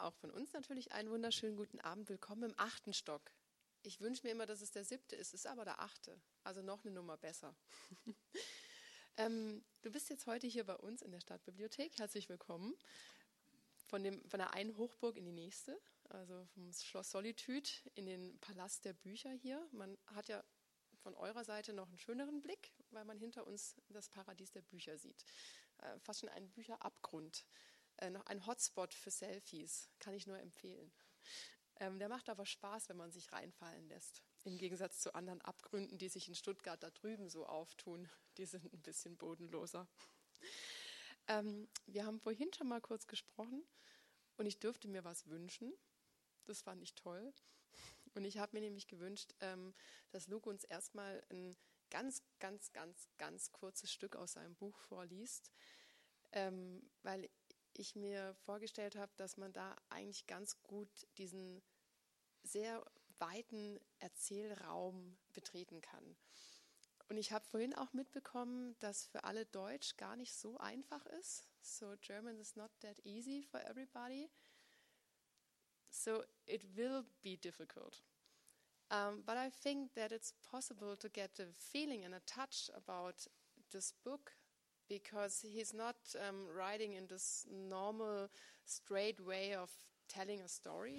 Auch von uns natürlich einen wunderschönen guten Abend. Willkommen im achten Stock. Ich wünsche mir immer, dass es der siebte ist, ist aber der achte. Also noch eine Nummer besser. ähm, du bist jetzt heute hier bei uns in der Stadtbibliothek. Herzlich willkommen. Von, dem, von der einen Hochburg in die nächste, also vom Schloss Solitude in den Palast der Bücher hier. Man hat ja von eurer Seite noch einen schöneren Blick, weil man hinter uns das Paradies der Bücher sieht. Äh, fast schon ein Bücherabgrund. Äh, noch ein Hotspot für Selfies, kann ich nur empfehlen. Ähm, der macht aber Spaß, wenn man sich reinfallen lässt. Im Gegensatz zu anderen Abgründen, die sich in Stuttgart da drüben so auftun. Die sind ein bisschen bodenloser. Ähm, wir haben vorhin schon mal kurz gesprochen und ich dürfte mir was wünschen. Das fand ich toll. Und ich habe mir nämlich gewünscht, ähm, dass Luke uns erstmal ein ganz, ganz, ganz, ganz kurzes Stück aus seinem Buch vorliest, weil ich mir vorgestellt habe, dass man da eigentlich ganz gut diesen sehr weiten Erzählraum betreten kann. Und ich habe vorhin auch mitbekommen, dass für alle Deutsch gar nicht so einfach ist. So German is not that easy for everybody. So it will be difficult. Um, but I think that it's possible to get a feeling and a touch about this book because he's not um, writing in this normal, straight way of telling a story.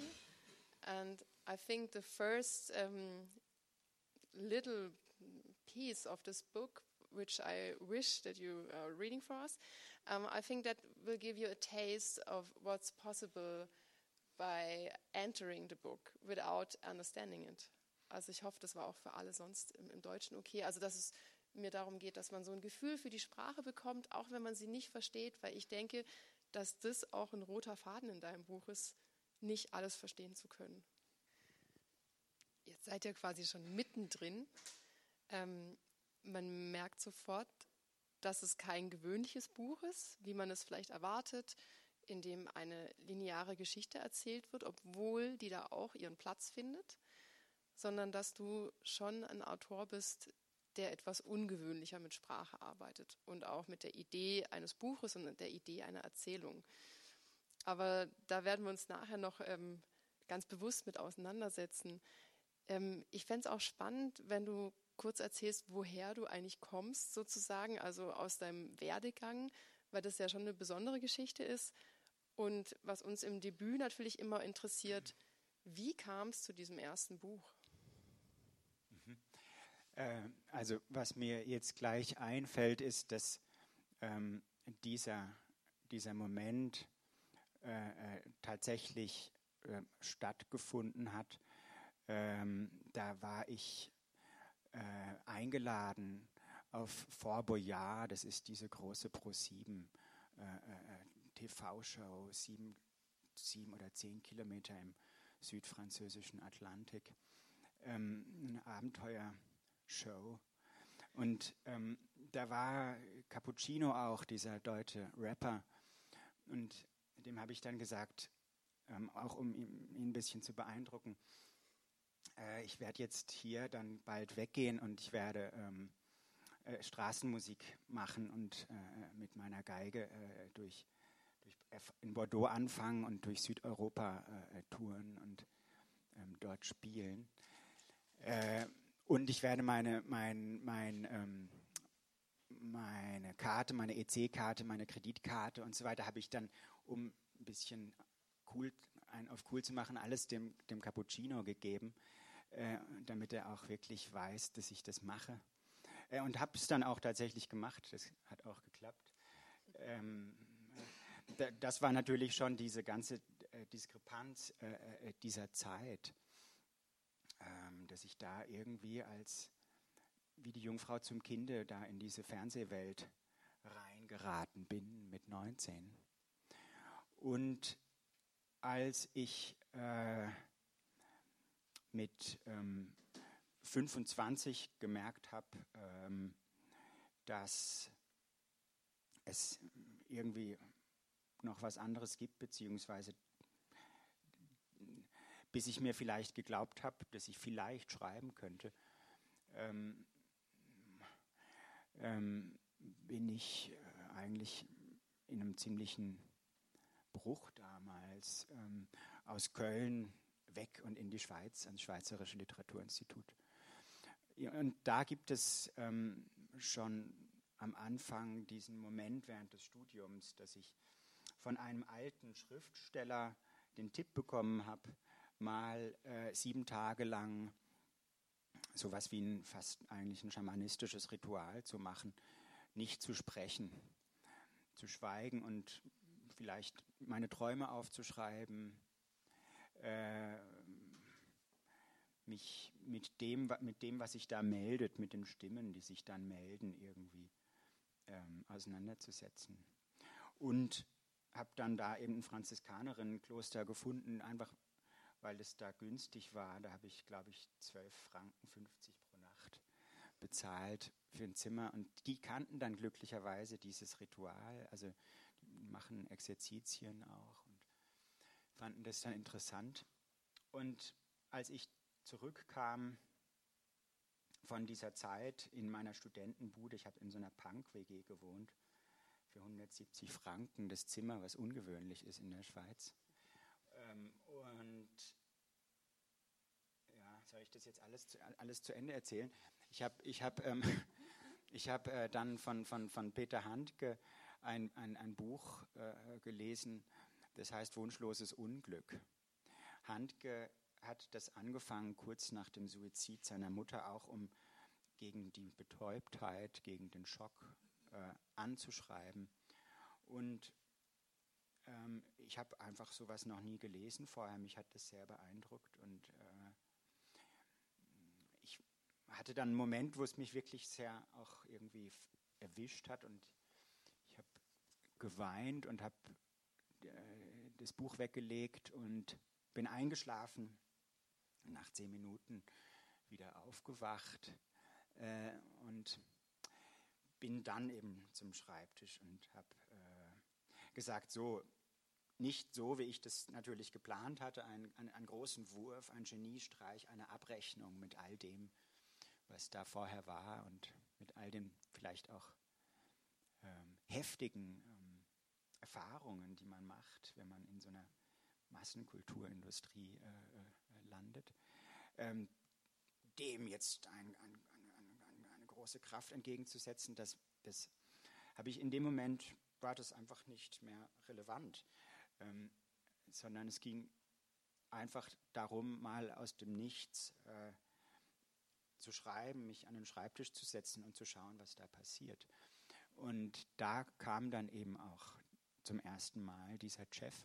And I think the first um, little piece of this book, which I wish that you are reading for us, um, I think that will give you a taste of what's possible by entering the book without understanding it. Also ich hoffe, das war auch für alle sonst im, im Deutschen okay. Also dass es mir darum geht, dass man so ein Gefühl für die Sprache bekommt, auch wenn man sie nicht versteht, weil ich denke, dass das auch ein roter Faden in deinem Buch ist, nicht alles verstehen zu können. Jetzt seid ihr quasi schon mittendrin. Ähm, man merkt sofort, dass es kein gewöhnliches Buch ist, wie man es vielleicht erwartet, in dem eine lineare Geschichte erzählt wird, obwohl die da auch ihren Platz findet, sondern dass du schon ein Autor bist, der etwas ungewöhnlicher mit Sprache arbeitet und auch mit der Idee eines Buches und der Idee einer Erzählung. Aber da werden wir uns nachher noch ähm, ganz bewusst mit auseinandersetzen. Ähm, ich fände es auch spannend, wenn du kurz erzählst, woher du eigentlich kommst, sozusagen, also aus deinem Werdegang, weil das ja schon eine besondere Geschichte ist. Und was uns im Debüt natürlich immer interessiert, wie kam es zu diesem ersten Buch? Äh, also was mir jetzt gleich einfällt, ist, dass ähm, dieser, dieser Moment äh, äh tatsächlich äh, stattgefunden hat. Ähm, da war ich äh, eingeladen auf Fort Boyard, das ist diese große Pro7 TV-Show, sieben, sieben oder zehn Kilometer im südfranzösischen Atlantik. Ähm, ein Abenteuer Show. Und ähm, da war Cappuccino auch, dieser deutsche Rapper. Und dem habe ich dann gesagt, ähm, auch um ihn, ihn, ein bisschen zu beeindrucken, äh, ich werde jetzt hier dann bald weggehen und ich werde ähm, äh, Straßenmusik machen und äh, mit meiner Geige äh, durch, durch, in Bordeaux anfangen und durch Südeuropa äh, touren und ähm, dort spielen. Und ich werde meine, mein, mein, ähm, meine Karte, meine EC-Karte, meine Kreditkarte und so weiter habe ich dann, um ein bisschen cool, ein auf cool zu machen, alles dem, dem Cappuccino gegeben, äh, damit er auch wirklich weiß, dass ich das mache. Äh, und habe es dann auch tatsächlich gemacht. Das hat auch geklappt. Ähm, das war natürlich schon diese ganze äh, Diskrepanz äh, äh, dieser Zeit ähm, dass ich da irgendwie als wie die Jungfrau zum Kinde da in diese Fernsehwelt reingeraten bin mit 19. Und als ich äh, mit ähm, 25 gemerkt habe, ähm, dass es irgendwie noch was anderes gibt, beziehungsweise bis ich mir vielleicht geglaubt habe, dass ich vielleicht schreiben könnte, ähm, ähm, bin ich äh, eigentlich in einem ziemlichen Bruch damals ähm, aus Köln weg und in die Schweiz, ans Schweizerische Literaturinstitut. Und da gibt es ähm, schon am Anfang diesen Moment während des Studiums, dass ich von einem alten Schriftsteller den Tipp bekommen habe, mal äh, sieben Tage lang sowas wie ein fast eigentlich ein schamanistisches Ritual zu machen, nicht zu sprechen, zu schweigen und vielleicht meine Träume aufzuschreiben, äh, mich mit dem, mit dem, was sich da meldet, mit den Stimmen, die sich dann melden, irgendwie ähm, auseinanderzusetzen. Und habe dann da eben ein Franziskanerienkloster gefunden, einfach weil es da günstig war. Da habe ich, glaube ich, 12 Franken 50 pro Nacht bezahlt für ein Zimmer. Und die kannten dann glücklicherweise dieses Ritual, also machen Exerzitien auch und fanden das dann interessant. Und als ich zurückkam von dieser Zeit in meiner Studentenbude, ich habe in so einer Punk-WG gewohnt, für 170 Franken das Zimmer, was ungewöhnlich ist in der Schweiz. Ähm, und ja, soll ich das jetzt alles zu, alles zu Ende erzählen? Ich habe ich hab, ähm, hab, äh, dann von, von, von Peter Handke ein, ein, ein Buch äh, gelesen, das heißt Wunschloses Unglück. Handke hat das angefangen kurz nach dem Suizid seiner Mutter, auch um gegen die Betäubtheit, gegen den Schock äh, anzuschreiben. Und ähm, ich habe einfach sowas noch nie gelesen vorher. Mich hat das sehr beeindruckt und äh, ich hatte dann einen Moment, wo es mich wirklich sehr auch irgendwie erwischt hat und ich habe geweint und habe äh, das Buch weggelegt und bin eingeschlafen. Nach zehn Minuten wieder aufgewacht äh, und bin dann eben zum Schreibtisch und habe äh, gesagt, so, nicht so, wie ich das natürlich geplant hatte, einen, einen, einen, großen Wurf, einen Geniestreich, eine Abrechnung mit all dem, was da vorher war und mit all den vielleicht auch ähm, heftigen ähm, Erfahrungen, die man macht, wenn man in so einer Massenkulturindustrie äh, äh, landet, ähm, dem jetzt ein, ein, ein, eine große Kraft entgegenzusetzen, das, das habe ich in dem Moment, war das einfach nicht mehr relevant ähm, sondern es ging einfach darum, mal aus dem Nichts äh, zu schreiben, mich an den Schreibtisch zu setzen und zu schauen, was da passiert. Und da kam dann eben auch zum ersten Mal dieser Chef,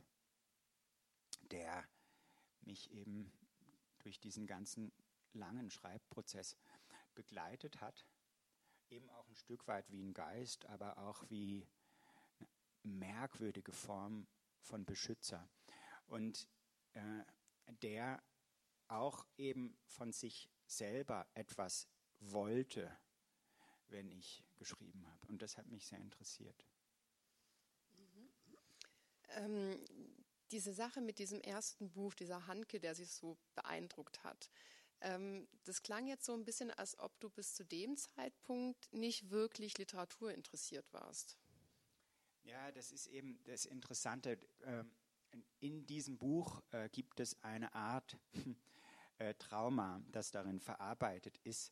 der mich eben durch diesen ganzen langen Schreibprozess begleitet hat, eben auch ein Stück weit wie ein Geist, aber auch wie eine merkwürdige Form von Beschützer. Und äh, der auch eben von sich selber etwas wollte, wenn ich geschrieben habe. Und das hat mich sehr interessiert. Mhm. Ähm, diese Sache mit diesem ersten Buch, dieser Hanke, der sich so beeindruckt hat, ähm, das klang jetzt so ein bisschen, als ob du bis zu dem Zeitpunkt nicht wirklich Literatur interessiert warst. Ja, das ist eben das Interessante. Ähm, in diesem Buch äh, gibt es eine Art äh, Trauma, das darin verarbeitet ist.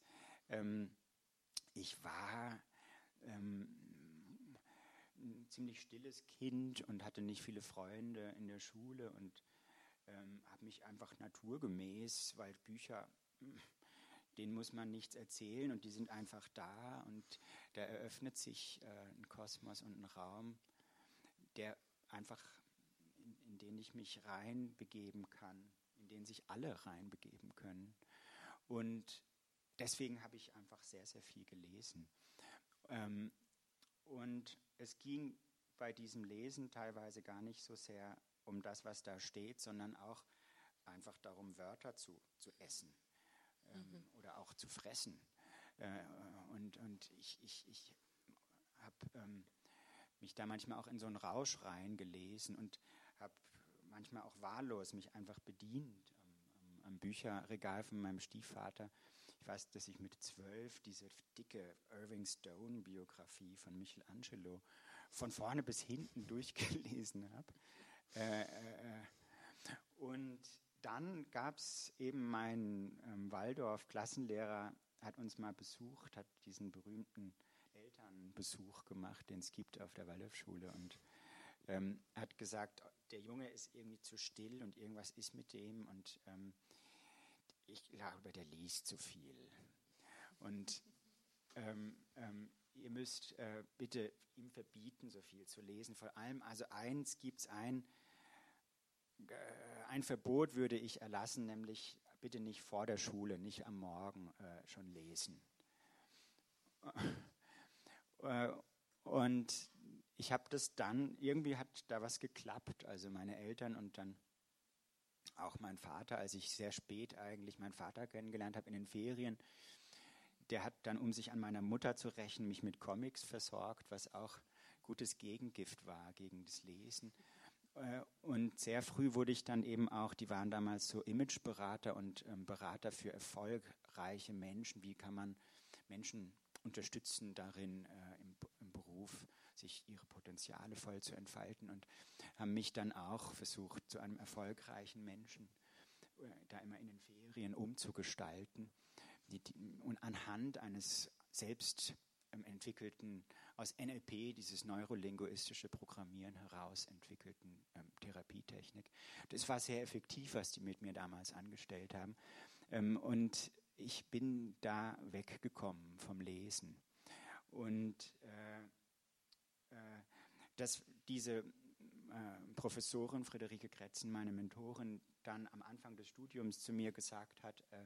Ähm, ich war ähm, ein ziemlich stilles Kind und hatte nicht viele Freunde in der Schule und habe mich einfach naturgemäß, weil Bücher denen muss man nichts erzählen und die sind einfach da und da eröffnet sich äh, ein Kosmos und ein Raum, der einfach, in, in den ich mich reinbegeben kann, in den sich alle reinbegeben können. Und deswegen habe ich einfach sehr, sehr viel gelesen. Ähm, und es ging bei diesem Lesen teilweise gar nicht so sehr um das, was da steht, sondern auch einfach darum, Wörter zu, zu essen ähm, mhm. oder auch zu fressen. Äh, und und ich, ich, ich habe ähm, mich da manchmal auch in so einen Rausch reingelesen und habe manchmal auch wahllos mich einfach bedient am, am, Bücherregal von meinem Stiefvater. Ich weiß, dass ich mit zwölf diese dicke Irving Stone-Biografie von Michelangelo von vorne bis hinten durchgelesen habe. Äh, äh, und dann gab es eben mein ähm, Waldorf-Klassenlehrer, hat uns mal besucht, hat diesen berühmten Elternbesuch gemacht, den es gibt auf der Waldorfschule und ähm, hat gesagt, der Junge ist irgendwie zu still und irgendwas ist mit dem und ähm, ich glaube, der liest zu viel. Und ähm, ähm, ihr müsst äh, bitte ihm verbieten, so viel zu lesen. Vor allem, also eins gibt es ein, äh, ein Verbot würde ich erlassen, nämlich bitte nicht vor der Schule, nicht am Morgen äh, schon lesen. Äh, und ich habe das dann, irgendwie hat da was geklappt, also meine Eltern und dann auch mein Vater, als ich sehr spät eigentlich meinen Vater kennengelernt habe in den Ferien, der hat dann, um sich an meiner Mutter zu rächen, mich mit Comics versorgt, was auch gutes Gegengift war gegen das Lesen. Äh, und sehr früh wurde ich dann eben auch, die waren damals so Imageberater und ähm, Berater für erfolgreiche Menschen. Wie kann man Menschen unterstützen darin, äh, im, im Beruf sich ihre Potenziale voll zu entfalten und haben mich dann auch versucht, zu einem erfolgreichen Menschen äh, da immer in den Ferien umzugestalten die, die, und anhand eines selbst ähm, entwickelten, aus NLP, dieses neurolinguistische Programmieren heraus entwickelten ähm, Therapietechnik. Das war sehr effektiv, was die mit mir damals angestellt haben. Ähm, und ich bin da weggekommen vom Lesen. Und äh, äh, dass diese äh, Professorin Friederike Kretzen, meine Mentorin, dann am Anfang des Studiums zu mir gesagt hat, äh,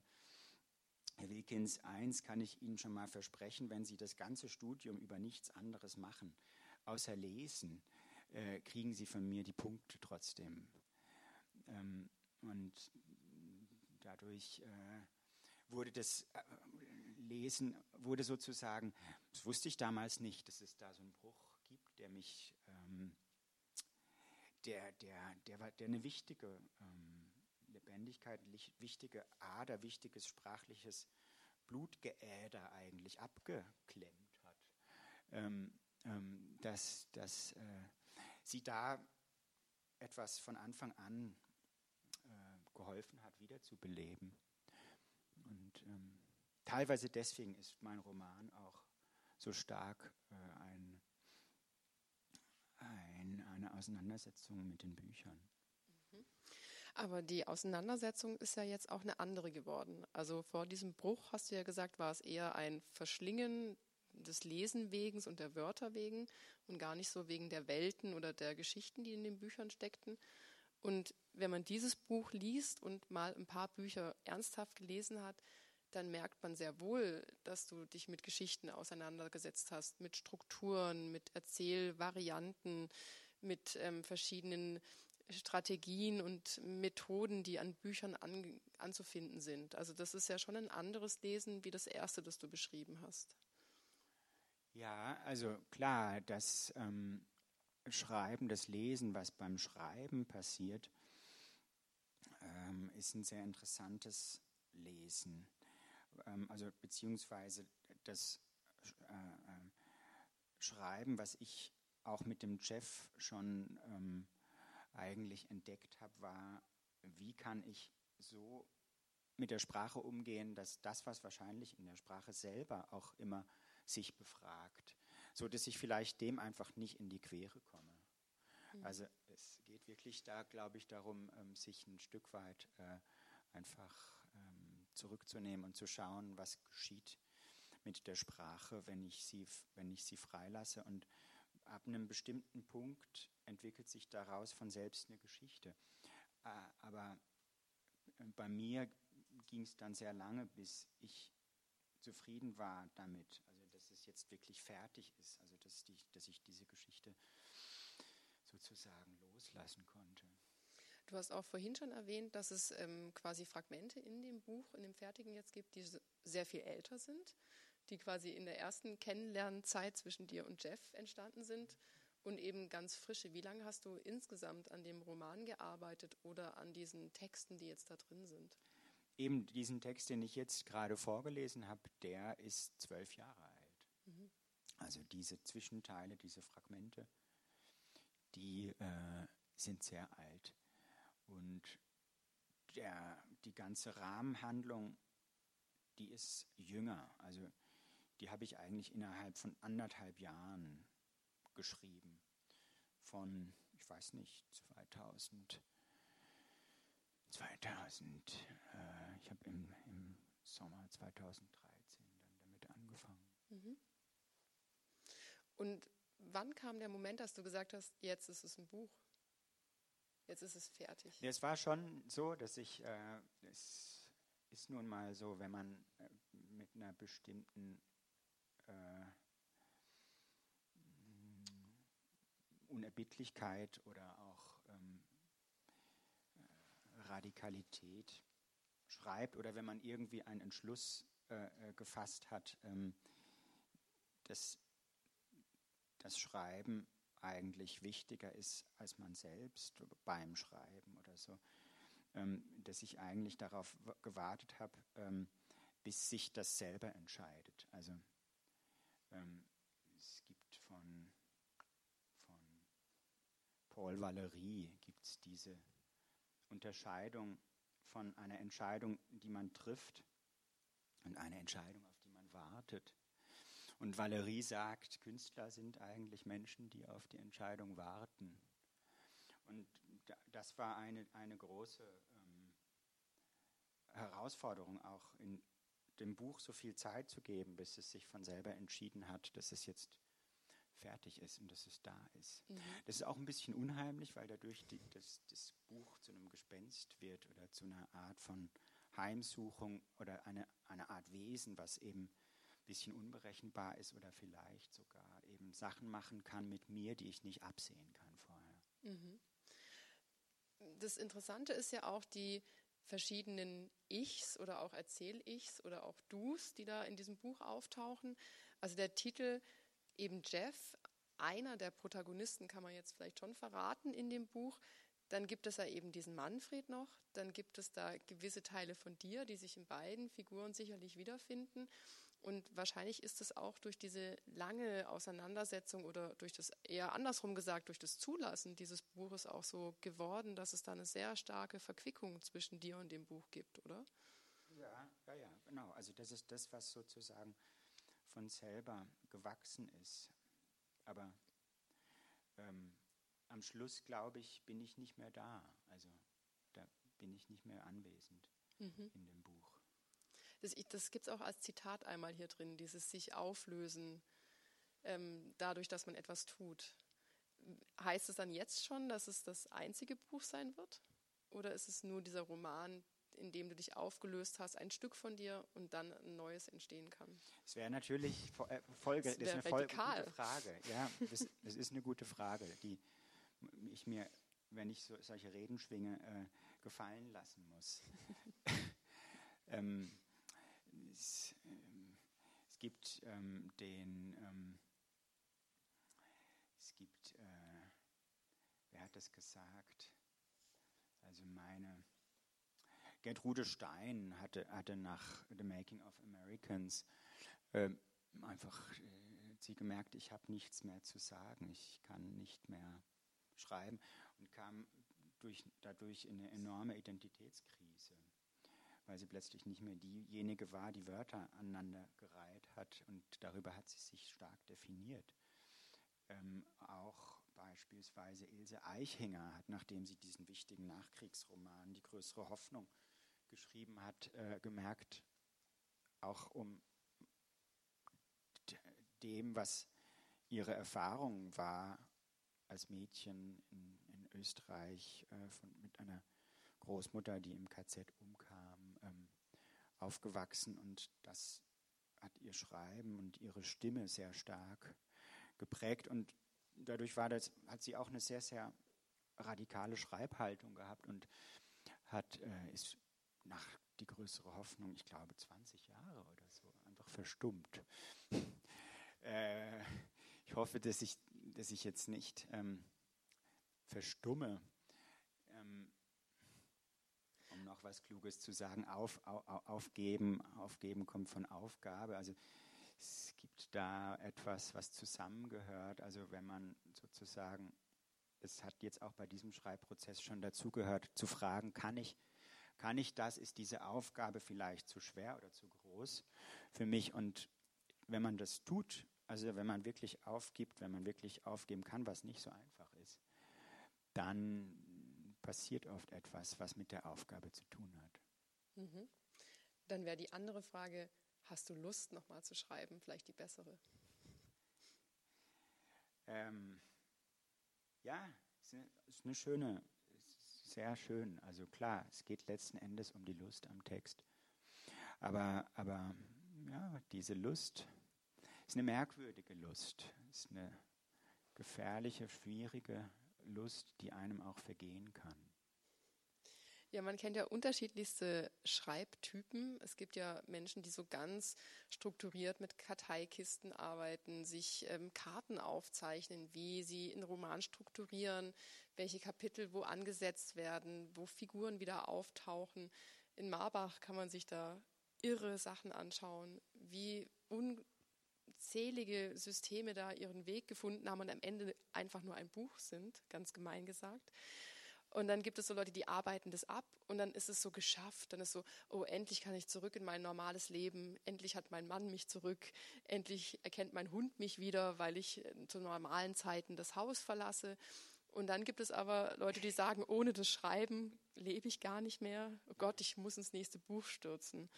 Herr Wilkins, eins kann ich Ihnen schon mal versprechen, wenn Sie das ganze Studium über nichts anderes machen, außer lesen, äh, kriegen Sie von mir die Punkte trotzdem. Ähm, und dadurch äh, wurde das äh, Lesen, wurde sozusagen, das wusste ich damals nicht, dass es da so einen Bruch gibt, der mich, ähm, der, der, der, war, der eine wichtige ähm, Lebendigkeit, wichtige Ader, wichtiges sprachliches Blutgeäder eigentlich abgeklemmt hat. Ähm, ähm, dass dass äh, sie da etwas von Anfang an äh, geholfen hat, wiederzubeleben. Und ähm, teilweise deswegen ist mein Roman auch so stark äh, ein, ein, eine Auseinandersetzung mit den Büchern. Aber die Auseinandersetzung ist ja jetzt auch eine andere geworden. Also vor diesem Bruch, hast du ja gesagt, war es eher ein Verschlingen des Lesenwegens und der Wörter wegen und gar nicht so wegen der Welten oder der Geschichten, die in den Büchern steckten. Und wenn man dieses Buch liest und mal ein paar Bücher ernsthaft gelesen hat, dann merkt man sehr wohl, dass du dich mit Geschichten auseinandergesetzt hast, mit Strukturen, mit Erzählvarianten, mit ähm, verschiedenen Strategien und Methoden, die an Büchern an, anzufinden sind. Also das ist ja schon ein anderes Lesen wie das erste, das du beschrieben hast. Ja, also klar, das ähm, Schreiben, das Lesen, was beim Schreiben passiert, ähm, ist ein sehr interessantes Lesen. Ähm, also beziehungsweise das äh, äh, Schreiben, was ich auch mit dem Jeff schon ähm, eigentlich entdeckt habe, war, wie kann ich so mit der Sprache umgehen, dass das, was wahrscheinlich in der Sprache selber auch immer sich befragt, so dass ich vielleicht dem einfach nicht in die Quere komme. Mhm. Also es geht wirklich da, glaube ich, darum, ähm, sich ein Stück weit äh, einfach ähm, zurückzunehmen und zu schauen, was geschieht mit der Sprache, wenn ich sie, wenn ich sie freilasse und ab einem bestimmten Punkt entwickelt sich daraus von selbst eine Geschichte. Äh, aber äh, bei mir ging es dann sehr lange, bis ich zufrieden war damit, es jetzt wirklich fertig ist, also dass, die, dass ich diese Geschichte sozusagen loslassen konnte. Du hast auch vorhin schon erwähnt, dass es ähm, quasi Fragmente in dem Buch, in dem Fertigen jetzt gibt, die sehr viel älter sind die quasi in der ersten Kennenlernzeit zwischen dir und Jeff entstanden sind und eben ganz frische. Wie lange hast du insgesamt an dem Roman gearbeitet oder an diesen Texten, die jetzt da drin sind? Eben diesen Text, den ich jetzt gerade vorgelesen habe, der ist zwölf Jahre. Also diese Zwischenteile, diese Fragmente, die äh, sind sehr alt. Und der, die ganze Rahmenhandlung, die ist jünger. Also die habe ich eigentlich innerhalb von anderthalb Jahren geschrieben. Von, ich weiß nicht, 2000. 2000, äh, ich habe im, im Sommer 2013 dann damit angefangen. Mhm. Und wann kam der Moment, dass du gesagt hast, jetzt ist es ein Buch? Jetzt ist es fertig. Ja, es war schon so, dass ich, äh, es ist nun mal so, wenn man äh, mit einer bestimmten äh, Unerbittlichkeit oder auch ähm, äh, Radikalität schreibt oder wenn man irgendwie einen Entschluss äh, gefasst hat, ähm, dass das Schreiben eigentlich wichtiger ist als man selbst beim Schreiben oder so, ähm, dass ich eigentlich darauf gewartet habe, ähm, bis sich das selber entscheidet. Also ähm, es gibt von, von Paul Valéry gibt's diese Unterscheidung von einer Entscheidung, die man trifft und einer Entscheidung, auf die man wartet. Und Valerie sagt, Künstler sind eigentlich Menschen, die auf die Entscheidung warten. Und das war eine, eine große ähm, Herausforderung, auch in dem Buch so viel Zeit zu geben, bis es sich von selber entschieden hat, dass es jetzt fertig ist und dass es da ist. Mhm. Das ist auch ein bisschen unheimlich, weil dadurch die, das, das Buch zu einem Gespenst wird oder zu einer Art von Heimsuchung oder eine, eine Art Wesen, was eben bisschen unberechenbar ist oder vielleicht sogar eben Sachen machen kann mit mir, die ich nicht absehen kann vorher. Mhm. Das Interessante ist ja auch die verschiedenen Ichs oder auch Erzähl-Ichs oder auch Dus, die da in diesem Buch auftauchen. Also der Titel eben Jeff, einer der Protagonisten kann man jetzt vielleicht schon verraten in dem Buch. Dann gibt es ja eben diesen Manfred noch. Dann gibt es da gewisse Teile von dir, die sich in beiden Figuren sicherlich wiederfinden. Und wahrscheinlich ist es auch durch diese lange Auseinandersetzung oder durch das eher andersrum gesagt, durch das Zulassen dieses Buches auch so geworden, dass es da eine sehr starke Verquickung zwischen dir und dem Buch gibt, oder? Ja, ja, ja, genau. Also das ist das, was sozusagen von selber gewachsen ist. Aber ähm, am Schluss, glaube ich, bin ich nicht mehr da. Also da bin ich nicht mehr anwesend mhm. in dem Buch. Das, das gibt es auch als Zitat einmal hier drin, dieses sich auflösen ähm, dadurch, dass man etwas tut. Heißt es dann jetzt schon, dass es das einzige Buch sein wird? Oder ist es nur dieser Roman, in dem du dich aufgelöst hast, ein Stück von dir und dann ein neues entstehen kann? Es wäre natürlich äh, Folge, das, das ist eine Folge, gute Frage. Ja, das, das, ist eine gute Frage, die ich mir, wenn ich so, solche Reden schwinge, äh, gefallen lassen muss. ähm, es, ähm, es gibt ähm, den, ähm, es gibt, äh, wer hat das gesagt? Also meine, Gertrude Stein hatte, hatte nach The Making of Americans äh, einfach äh, sie gemerkt, ich habe nichts mehr zu sagen, ich kann nicht mehr schreiben und kam durch, dadurch in eine enorme Identitätskrise weil sie plötzlich nicht mehr diejenige war, die Wörter aneinander gereiht hat und darüber hat sie sich stark definiert. Ähm, auch beispielsweise Ilse Eichinger hat, nachdem sie diesen wichtigen Nachkriegsroman Die größere Hoffnung geschrieben hat, äh, gemerkt, auch um dem, was ihre Erfahrung war als Mädchen in, in Österreich äh, von, mit einer Großmutter, die im KZ umkam, aufgewachsen und das hat ihr Schreiben und ihre Stimme sehr stark geprägt und dadurch war das, hat sie auch eine sehr, sehr radikale Schreibhaltung gehabt und hat, äh, ist nach die größere Hoffnung, ich glaube 20 Jahre oder so, einfach verstummt. äh, ich hoffe, dass ich, dass ich jetzt nicht ähm, verstumme. Ähm, noch was Kluges zu sagen. Auf, auf, aufgeben, aufgeben kommt von Aufgabe. Also es gibt da etwas, was zusammengehört. Also wenn man sozusagen es hat jetzt auch bei diesem Schreibprozess schon dazugehört, zu fragen, kann ich, kann ich das, ist diese Aufgabe vielleicht zu schwer oder zu groß für mich? Und wenn man das tut, also wenn man wirklich aufgibt, wenn man wirklich aufgeben kann, was nicht so einfach ist, dann passiert oft etwas, was mit der Aufgabe zu tun hat. Mhm. Dann wäre die andere Frage, hast du Lust, nochmal zu schreiben? Vielleicht die bessere. Ähm, ja, ist eine, ist eine schöne, sehr schön. Also klar, es geht letzten Endes um die Lust am Text. Aber, aber ja, diese Lust ist eine merkwürdige Lust, ist eine gefährliche, schwierige Lust, die einem auch vergehen kann. Ja, man kennt ja unterschiedlichste Schreibtypen. Es gibt ja Menschen, die so ganz strukturiert mit Karteikisten arbeiten, sich ähm, Karten aufzeichnen, wie sie einen Roman strukturieren, welche Kapitel wo angesetzt werden, wo Figuren wieder auftauchen. In Marbach kann man sich da irre Sachen anschauen, wie unzählige Systeme da ihren Weg gefunden haben und am Ende einfach nur ein Buch sind, ganz gemein gesagt. Und dann gibt es so Leute, die arbeiten das ab und dann ist es so geschafft. Dann ist so, oh, endlich kann ich zurück in mein normales Leben. Endlich hat mein Mann mich zurück. Endlich erkennt mein Hund mich wieder, weil ich äh, zu normalen Zeiten das Haus verlasse. Und dann gibt es aber Leute, die sagen, ohne das Schreiben lebe ich gar nicht mehr. Oh Gott, ich muss ins nächste Buch stürzen.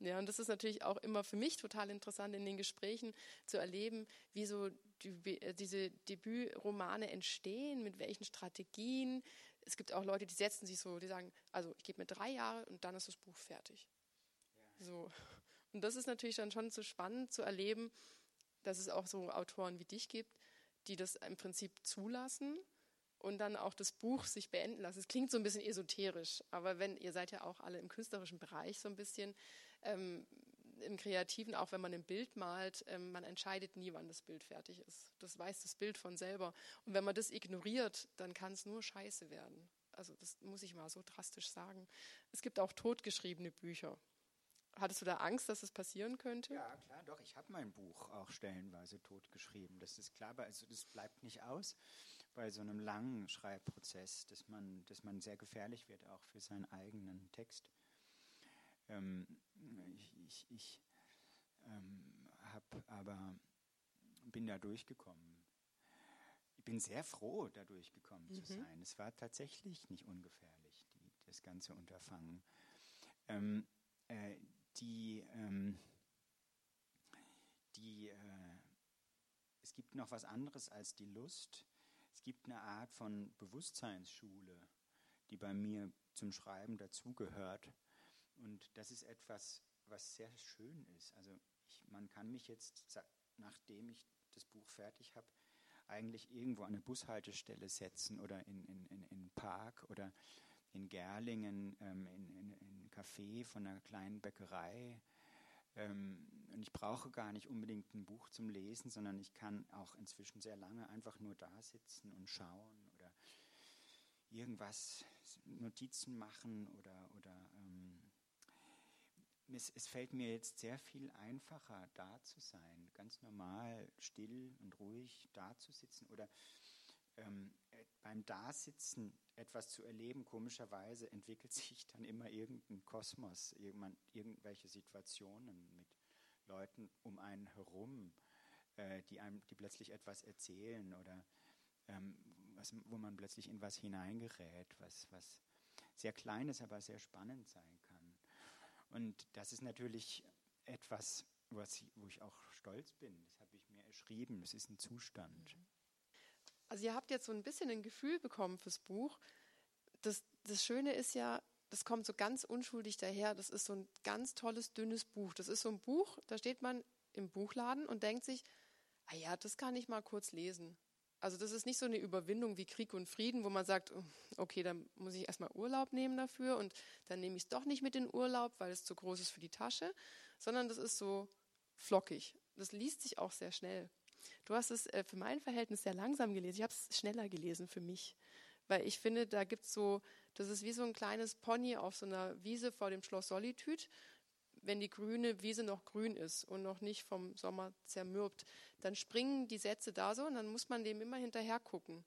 Ja, und das ist natürlich auch immer für mich total interessant in den Gesprächen zu erleben, wie so die, äh, diese Debütromane entstehen, mit welchen Strategien, es gibt auch Leute, die setzen sich so, die sagen, also ich gebe mir drei Jahre und dann ist das Buch fertig. Ja. So. Und das ist natürlich dann schon so spannend zu erleben, dass es auch so Autoren wie dich gibt, die das im Prinzip zulassen und dann auch das Buch sich beenden lassen. Es klingt so ein bisschen esoterisch, aber wenn ihr seid ja auch alle im künstlerischen Bereich so ein bisschen, ähm, im Kreativen, auch wenn man ein Bild malt, ähm, man entscheidet nie, wann das Bild fertig ist. Das weiß das Bild von selber. Und wenn man das ignoriert, dann kann es nur scheiße werden. Also das muss ich mal so drastisch sagen. Es gibt auch totgeschriebene Bücher. Hattest du da Angst, dass es passieren könnte? Ja, klar, doch. Ich habe mein Buch auch stellenweise totgeschrieben. Das ist klar, also das bleibt nicht aus bei so einem langen Schreibprozess, dass man, dass man sehr gefährlich wird, auch für seinen eigenen Text. Ähm, ich, ich, ich ähm, habe aber bin da durchgekommen. Ich bin sehr froh, da durchgekommen mhm. zu sein. Es war tatsächlich nicht ungefährlich, die, das ganze Unterfangen. Ähm, äh, die, ähm, die, äh, es gibt noch was anderes als die Lust. Es gibt eine Art von Bewusstseinsschule, die bei mir zum Schreiben dazugehört. Und das ist etwas, was sehr schön ist. Also ich, man kann mich jetzt, nachdem ich das Buch fertig habe, eigentlich irgendwo an eine Bushaltestelle setzen oder in, in, in, in Park oder in Gerlingen ähm, in, in, in ein Café von einer kleinen Bäckerei. Ähm, und ich brauche gar nicht unbedingt ein Buch zum Lesen, sondern ich kann auch inzwischen sehr lange einfach nur da sitzen und schauen oder irgendwas, Notizen machen oder, oder es, es, fällt mir jetzt sehr viel einfacher, da zu sein, ganz normal, still und ruhig da zu sitzen oder ähm, äh, beim Dasitzen etwas zu erleben. Komischerweise entwickelt sich dann immer irgendein Kosmos, irgendwann, irgendwelche Situationen mit Leuten um einen herum, äh, die einem, die plötzlich etwas erzählen oder ähm, was, wo man plötzlich in was hineingerät, was, was sehr klein ist, aber sehr spannend sein kann. Und das ist natürlich etwas, was, wo ich auch stolz bin. Das habe ich mir erschrieben. Das ist ein Zustand. Also ihr habt jetzt so ein bisschen ein Gefühl bekommen fürs Buch. Das, das Schöne ist ja, das kommt so ganz unschuldig daher. Das ist so ein ganz tolles, dünnes Buch. Das ist so ein Buch, da steht man im Buchladen und denkt sich, ah ja, das kann ich mal kurz lesen. Also das ist nicht so eine Überwindung wie Krieg und Frieden, wo man sagt, oh, okay, dann muss ich erstmal Urlaub nehmen dafür und dann nehme ich es doch nicht mit in Urlaub, weil es zu groß ist für die Tasche, sondern das ist so flockig. Das liest sich auch sehr schnell. Du hast es äh, für mein Verhältnis sehr langsam gelesen. Ich habe es schneller gelesen für mich, weil ich finde, da gibt es so, das ist wie so ein kleines Pony auf so einer Wiese vor dem Schloss Solitude wenn die grüne Wiese noch grün ist und noch nicht vom Sommer zermürbt, dann springen die Sätze da so und dann muss man dem immer hinterher gucken.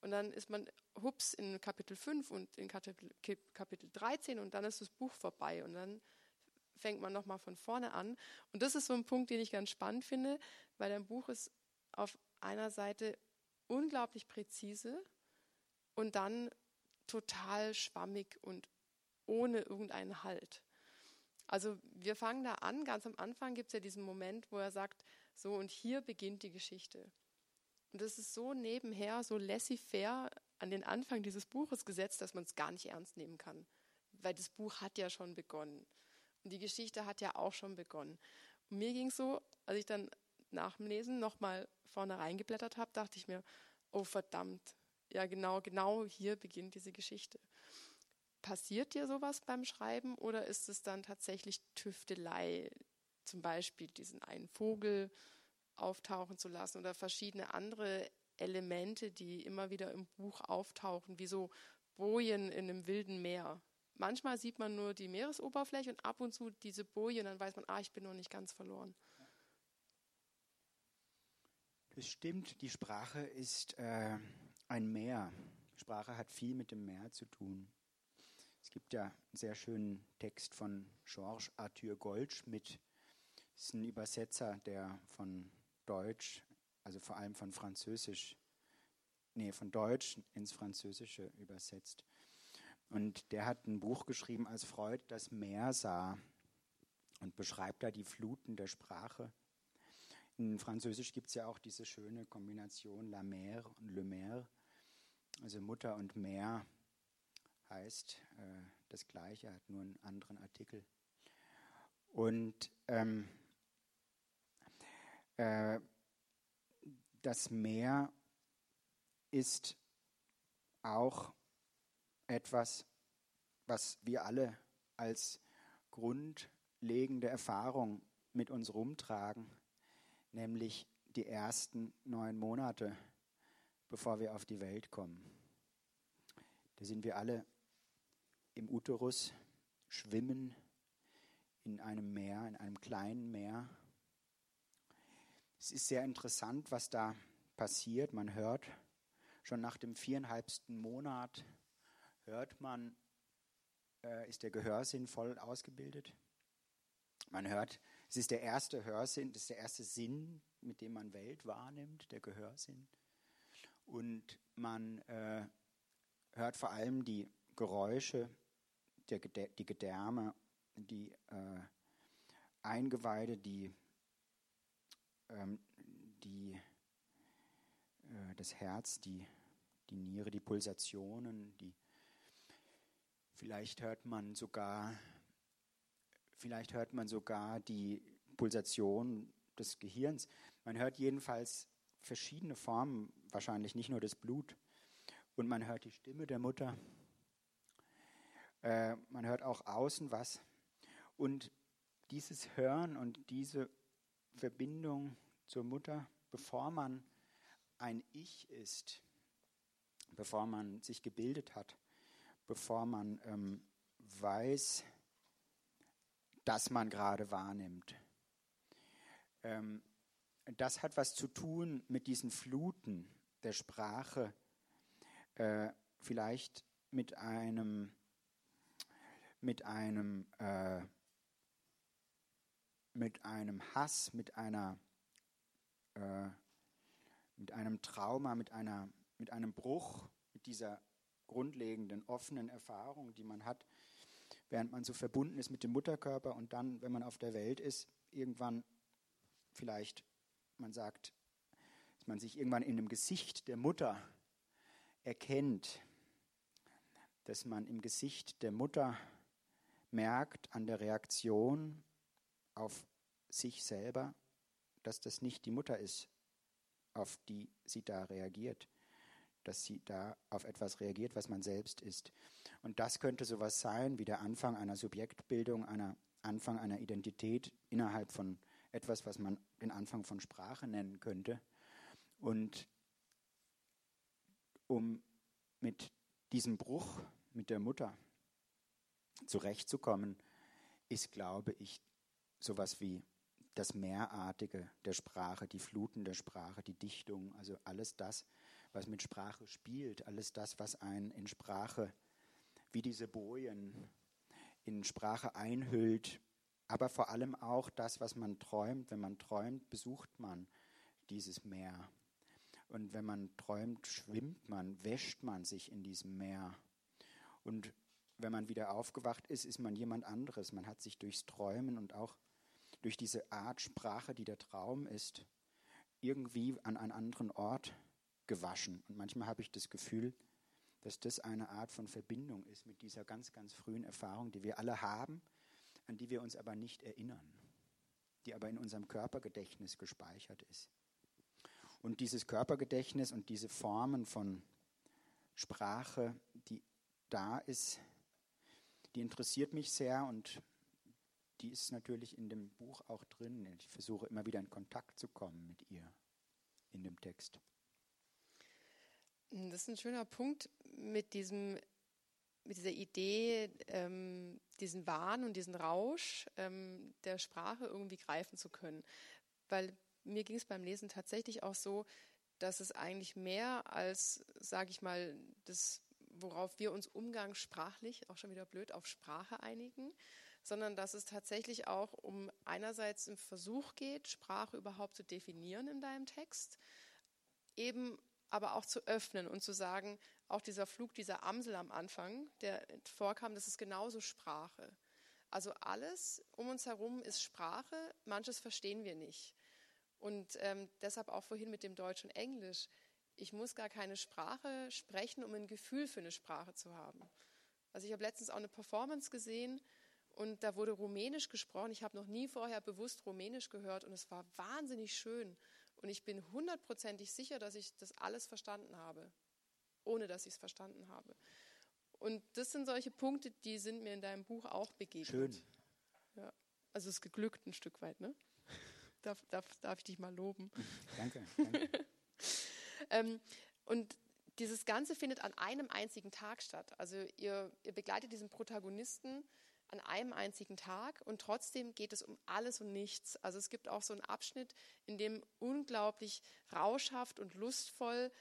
Und dann ist man hups in Kapitel 5 und in Kapitel, Kapitel 13 und dann ist das Buch vorbei und dann fängt man nochmal von vorne an. Und das ist so ein Punkt, den ich ganz spannend finde, weil dein Buch ist auf einer Seite unglaublich präzise und dann total schwammig und ohne irgendeinen Halt. Also wir fangen da an, ganz am Anfang gibt es ja diesen Moment, wo er sagt, so und hier beginnt die Geschichte. Und das ist so nebenher, so laissez-faire an den Anfang dieses Buches gesetzt, dass man es gar nicht ernst nehmen kann. Weil das Buch hat ja schon begonnen. Und die Geschichte hat ja auch schon begonnen. Und mir ging es so, als ich dann nach dem Lesen nochmal vorne reingeblättert habe, dachte ich mir, oh verdammt, ja genau, genau hier beginnt diese Geschichte. Passiert dir sowas beim Schreiben oder ist es dann tatsächlich Tüftelei, zum Beispiel diesen einen Vogel auftauchen zu lassen oder verschiedene andere Elemente, die immer wieder im Buch auftauchen, wie so Bojen in einem wilden Meer. Manchmal sieht man nur die Meeresoberfläche und ab und zu diese Bojen, dann weiß man, ah, ich bin noch nicht ganz verloren. Das stimmt, die Sprache ist äh, ein Meer. Sprache hat viel mit dem Meer zu tun. Es gibt ja einen sehr schönen Text von Georges Arthur Goldschmidt. Das ist ein Übersetzer, der von Deutsch, also vor allem von Französisch, nee, von Deutsch ins Französische übersetzt. Und der hat ein Buch geschrieben, als Freud das Meer sah und beschreibt da die Fluten der Sprache. In Französisch gibt es ja auch diese schöne Kombination La Mer und Le Mer. Also Mutter und Meer heißt äh, das Gleiche, hat nur einen anderen Artikel. Und ähm, äh, das Meer ist auch etwas, was wir alle als grundlegende Erfahrung mit uns rumtragen, nämlich die ersten neun Monate, bevor wir auf die Welt kommen. Da sind wir alle im Uterus, schwimmen in einem Meer, in einem kleinen Meer es ist sehr interessant, was da passiert. Man hört schon nach dem viereinhalbsten Monat, hört man, äh, ist der Gehörsinn voll ausgebildet. Man hört, es ist der erste Hörsinn, das ist der erste Sinn, mit dem man Welt wahrnimmt, der Gehörsinn. Und man äh, hört vor allem die Geräusche, der, die Gedärme, die äh, Eingeweide, die ähm, die, äh, das Herz, die, die Niere, die Pulsationen, die vielleicht hört man sogar, vielleicht hört man sogar die Pulsation des Gehirns. Man hört jedenfalls verschiedene Formen, wahrscheinlich nicht nur das Blut. Und man hört die Stimme der Mutter. Äh, man hört auch außen was. Und dieses Hören und diese Verbindung zur Mutter, bevor man ein Ich ist, bevor man sich gebildet hat, bevor man ähm, weiß, dass man gerade wahrnimmt. Ähm, das hat was zu tun mit diesen Fluten der Sprache, äh, vielleicht mit einem, mit einem äh, mit einem Hass, mit einer äh, mit einem Trauma, mit, einer, mit einem Bruch, mit dieser grundlegenden offenen Erfahrung, die man hat, während man so verbunden ist mit dem Mutterkörper und dann, wenn man auf der Welt ist, irgendwann vielleicht, man sagt, dass man sich irgendwann in dem Gesicht der Mutter erkennt, dass man im Gesicht der Mutter merkt an der Reaktion auf sich selber, dass das nicht die Mutter ist, auf die sie da reagiert, dass sie da auf etwas reagiert, was man selbst ist. Und das könnte sowas sein wie der Anfang einer Subjektbildung, einer Anfang einer Identität innerhalb von etwas, was man den Anfang von Sprache nennen könnte. Und um mit diesem Bruch mit der Mutter zurechtzukommen, ist, glaube ich, sowas wie das Mehrartige der Sprache, die Fluten der Sprache, die Dichtung, also alles das, was mit Sprache spielt, alles das, was einen in Sprache, wie diese Bojen, in Sprache einhüllt, aber vor allem auch das, was man träumt. Wenn man träumt, besucht man dieses Meer. Und wenn man träumt, schwimmt man, wäscht man sich in diesem Meer. Und wenn man wieder aufgewacht ist, ist man jemand anderes. Man hat sich durchs Träumen und auch durch diese Art Sprache, die der Traum ist, irgendwie an einen anderen Ort gewaschen. Und manchmal habe ich das Gefühl, dass das eine Art von Verbindung ist mit dieser ganz, ganz frühen Erfahrung, die wir alle haben, an die wir uns aber nicht erinnern, die aber in unserem Körpergedächtnis gespeichert ist. Und dieses Körpergedächtnis und diese Formen von Sprache, die da ist, die interessiert mich sehr und die ist natürlich in dem Buch auch drin. Ich versuche immer wieder in Kontakt zu kommen mit ihr in dem Text. Das ist ein schöner Punkt mit diesem mit dieser Idee, ähm, diesen Wahn und diesen Rausch ähm, der Sprache irgendwie greifen zu können. Weil mir ging es beim Lesen tatsächlich auch so, dass es eigentlich mehr als, sage ich mal, das, worauf wir uns umgangssprachlich, auch schon wieder blöd, auf Sprache einigen, sondern dass es tatsächlich auch um einerseits im Versuch geht, Sprache überhaupt zu definieren in deinem Text, eben aber auch zu öffnen und zu sagen, auch dieser Flug dieser Amsel am Anfang, der vorkam, das ist genauso Sprache. Also alles um uns herum ist Sprache, manches verstehen wir nicht. Und ähm, deshalb auch vorhin mit dem Deutsch und Englisch. Ich muss gar keine Sprache sprechen, um ein Gefühl für eine Sprache zu haben. Also ich habe letztens auch eine Performance gesehen und da wurde Rumänisch gesprochen. Ich habe noch nie vorher bewusst Rumänisch gehört und es war wahnsinnig schön. Und ich bin hundertprozentig sicher, dass ich das alles verstanden habe, ohne dass ich es verstanden habe. Und das sind solche Punkte, die sind mir in deinem Buch auch begegnet. Schön. Ja. Also es ist geglückt ein Stück weit, ne? Darf, darf, darf ich dich mal loben? Danke. danke. ähm, und dieses Ganze findet an einem einzigen Tag statt. Also ihr, ihr begleitet diesen Protagonisten an einem einzigen Tag und trotzdem geht es um alles und nichts. Also es gibt auch so einen Abschnitt, in dem unglaublich rauschhaft und lustvoll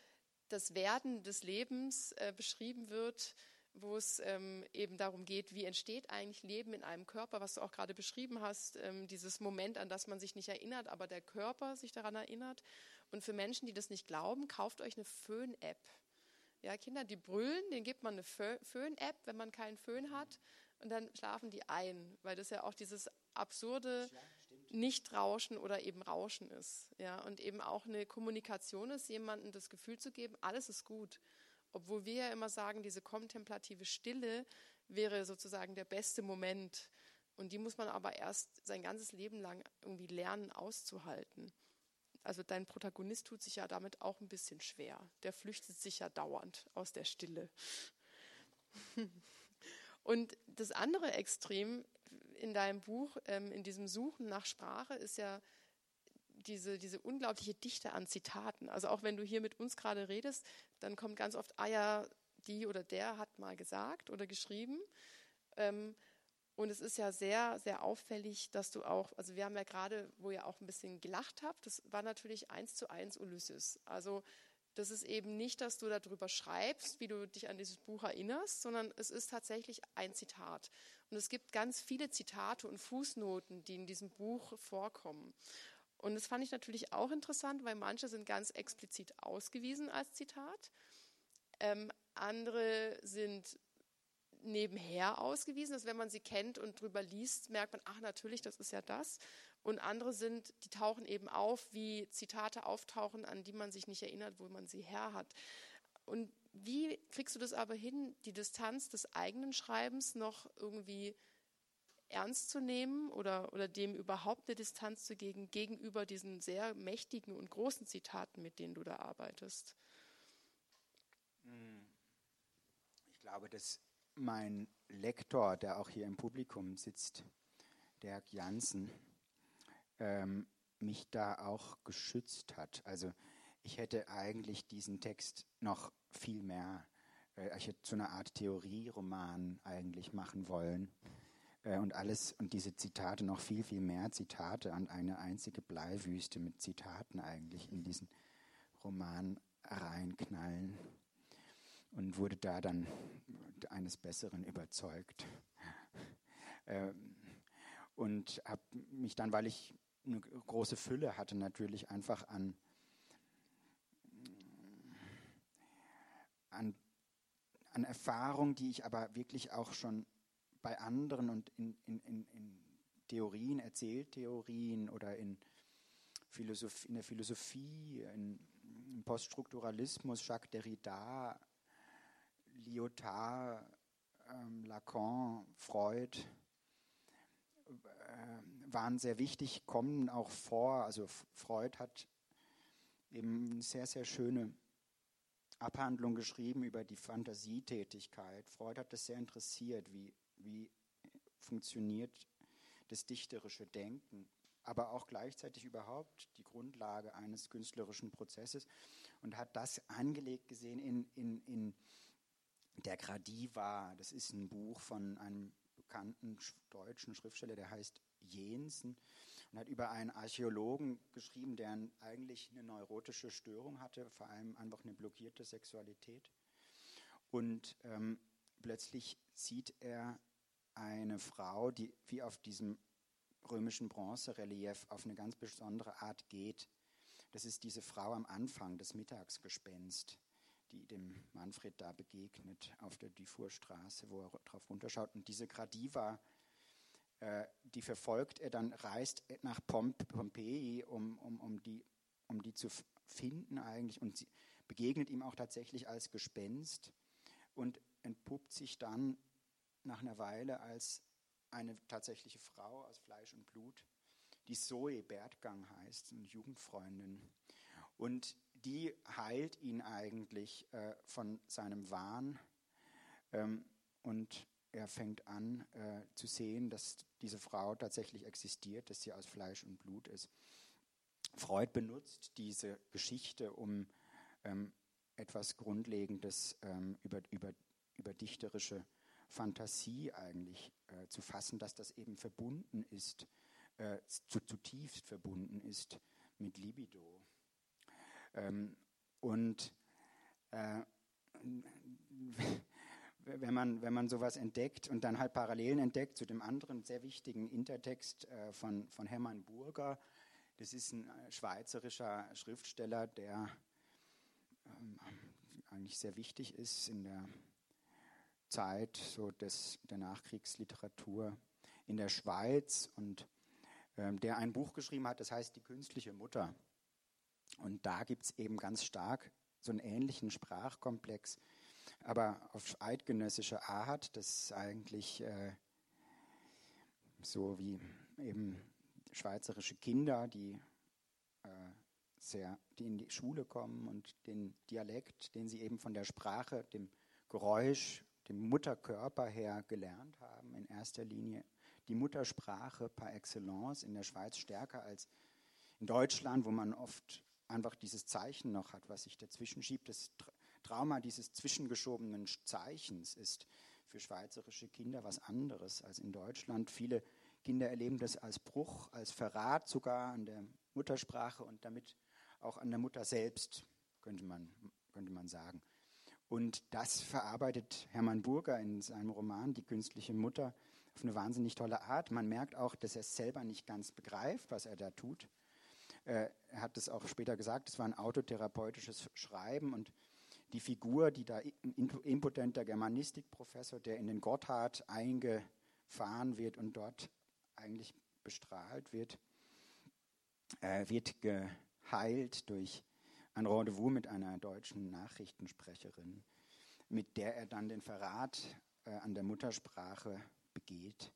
das Werden des Lebens äh, beschrieben wird, wo es ähm, eben darum geht, wie entsteht eigentlich Leben in einem Körper, was du auch gerade beschrieben hast, ähm, dieses Moment, an das man sich nicht erinnert, aber der Körper sich daran erinnert. Und für Menschen, die das nicht glauben, kauft euch eine Föhn-App. Ja, Kinder, die brüllen, denen gibt man eine Föhn-App, wenn man keinen Föhn hat und dann schlafen die ein, weil das ja auch dieses absurde Nicht-Rauschen oder eben Rauschen ist. Ja, und eben auch eine Kommunikation ist, jemandem das Gefühl zu geben, alles ist gut. Obwohl wir ja immer sagen, diese kontemplative Stille wäre sozusagen der beste Moment. Und die muss man aber erst sein ganzes Leben lang irgendwie lernen auszuhalten. Also dein Protagonist tut sich ja damit auch ein bisschen schwer. Der flüchtet sich ja dauernd aus der Stille. Und das andere Extrem in deinem Buch, ähm, in diesem Suchen nach Sprache, ist ja diese, diese unglaubliche Dichte an Zitaten. Also auch wenn du hier mit uns gerade redest, dann kommt ganz oft, ah ja, die oder der hat mal gesagt oder geschrieben. Ähm, und es ist ja sehr, sehr auffällig, dass du auch, also wir haben ja gerade, wo ihr auch ein bisschen gelacht habt, das war natürlich eins zu eins Ulysses. Also das ist eben nicht, dass du darüber schreibst, wie du dich an dieses Buch erinnerst, sondern es ist tatsächlich ein Zitat. Und es gibt ganz viele Zitate und Fußnoten, die in diesem Buch vorkommen. Und das fand ich natürlich auch interessant, weil manche sind ganz explizit ausgewiesen als Zitat. Ähm, andere sind nebenher ausgewiesen, dass wenn man sie kennt und drüber liest, merkt man, ach natürlich, das ist ja das. Und andere sind, die tauchen eben auf, wie Zitate auftauchen, an die man sich nicht erinnert, wo man sie her hat. Und wie kriegst du das aber hin, die Distanz des eigenen Schreibens noch irgendwie ernst zu nehmen oder, oder dem überhaupt eine Distanz zu geben gegenüber diesen sehr mächtigen und großen Zitaten, mit denen du da arbeitest? Hm. Ich glaube, dass mein Lektor, der auch hier im Publikum sitzt, Dirk Jansen, ähm, mich da auch geschützt hat. Also ich hätte eigentlich diesen Text noch viel mehr, äh, ich hätte so eine Art Theorieroman eigentlich machen wollen äh, und alles und diese Zitate noch viel viel mehr Zitate an eine einzige Bleiwüste mit Zitaten eigentlich in diesen Roman reinknallen und wurde da dann eines Besseren überzeugt. Ähm, und habe mich dann, weil ich eine große Fülle hatte, natürlich einfach an, an, an Erfahrung, die ich aber wirklich auch schon bei anderen und in, in, in, in Theorien, Erzähltheorien oder in, Philosophie, in der Philosophie, in, im Poststrukturalismus, Jacques Derrida, Lyotard, ähm, Lacan, Freud, äh, waren sehr wichtig, kommen auch vor. Also Freud hat eben eine sehr, sehr schöne Abhandlung geschrieben über die Fantasietätigkeit. Freud hat das sehr interessiert, wie, wie funktioniert das dichterische Denken, aber auch gleichzeitig überhaupt die Grundlage eines künstlerischen Prozesses und hat das angelegt gesehen in, in, in der Gradiva. Das ist ein Buch von einem bekannten deutschen Schriftsteller, der heißt Jensen und hat über einen Archäologen geschrieben, der eigentlich eine neurotische Störung hatte, vor allem einfach eine blockierte Sexualität. Und ähm, plötzlich sieht er eine Frau, die wie auf diesem römischen Bronzerelief auf eine ganz besondere Art geht. Das ist diese Frau am Anfang, das Mittagsgespenst die dem Manfred da begegnet auf der Dufourstraße, wo er drauf runterschaut. Und diese Gradiva, äh, die verfolgt er dann, reist nach Pomp Pompeji, um, um, um, die, um die zu finden eigentlich. Und sie begegnet ihm auch tatsächlich als Gespenst und entpuppt sich dann nach einer Weile als eine tatsächliche Frau aus Fleisch und Blut, die Zoe Bertgang heißt, eine Jugendfreundin. Und die heilt ihn eigentlich äh, von seinem Wahn ähm, und er fängt an äh, zu sehen, dass diese Frau tatsächlich existiert, dass sie aus Fleisch und Blut ist. Freud benutzt diese Geschichte, um ähm, etwas Grundlegendes ähm, über, über, über dichterische Fantasie eigentlich äh, zu fassen, dass das eben verbunden ist, äh, zu, zutiefst verbunden ist mit Libido. Ähm, und äh, wenn man, wenn man sowas entdeckt und dann halt Parallelen entdeckt zu dem anderen sehr wichtigen Intertext äh, von, von Hermann Burger, das ist ein äh, schweizerischer Schriftsteller, der ähm, eigentlich sehr wichtig ist in der Zeit so des, der Nachkriegsliteratur in der Schweiz und ähm, der ein Buch geschrieben hat, das heißt Die künstliche Mutter. Und da gibt es eben ganz stark so einen ähnlichen Sprachkomplex, aber auf eidgenössischer Art, das ist eigentlich äh, so wie eben schweizerische Kinder, die äh, sehr, die in die Schule kommen und den Dialekt, den sie eben von der Sprache, dem Geräusch, dem Mutterkörper her gelernt haben, in erster Linie. Die Muttersprache par excellence in der Schweiz stärker als in Deutschland, wo man oft einfach dieses Zeichen noch hat, was sich dazwischen schiebt. Das Trauma dieses zwischengeschobenen Zeichens ist für schweizerische Kinder was anderes als in Deutschland. Viele Kinder erleben das als Bruch, als Verrat sogar an der Muttersprache und damit auch an der Mutter selbst, könnte man, könnte man sagen. Und das verarbeitet Hermann Burger in seinem Roman Die künstliche Mutter auf eine wahnsinnig tolle Art. Man merkt auch, dass er es selber nicht ganz begreift, was er da tut. Äh, er hat es auch später gesagt, es war ein autotherapeutisches Schreiben und die Figur, die da impotenter Germanistikprofessor, der in den Gotthard eingefahren wird und dort eigentlich bestrahlt wird, äh, wird geheilt durch ein Rendezvous mit einer deutschen Nachrichtensprecherin, mit der er dann den Verrat äh, an der Muttersprache begeht.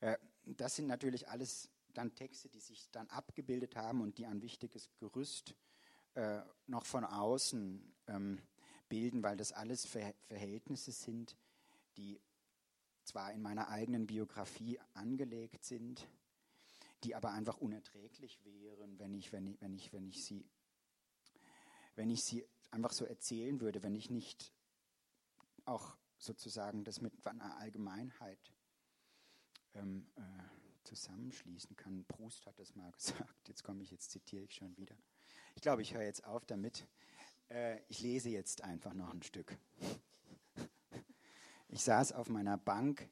Äh, das sind natürlich alles dann Texte, die sich dann abgebildet haben und die ein wichtiges Gerüst äh, noch von außen ähm, bilden, weil das alles Ver Verhältnisse sind, die zwar in meiner eigenen Biografie angelegt sind, die aber einfach unerträglich wären, wenn ich, wenn ich, wenn ich, wenn ich sie, wenn ich sie einfach so erzählen würde, wenn ich nicht auch sozusagen das mit einer Allgemeinheit ähm, äh, zusammenschließen kann. Proust hat das mal gesagt. Jetzt komme ich, jetzt zitiere ich schon wieder. Ich glaube, ich höre jetzt auf damit. äh, ich lese jetzt einfach noch ein Stück. Ich saß auf meiner Bank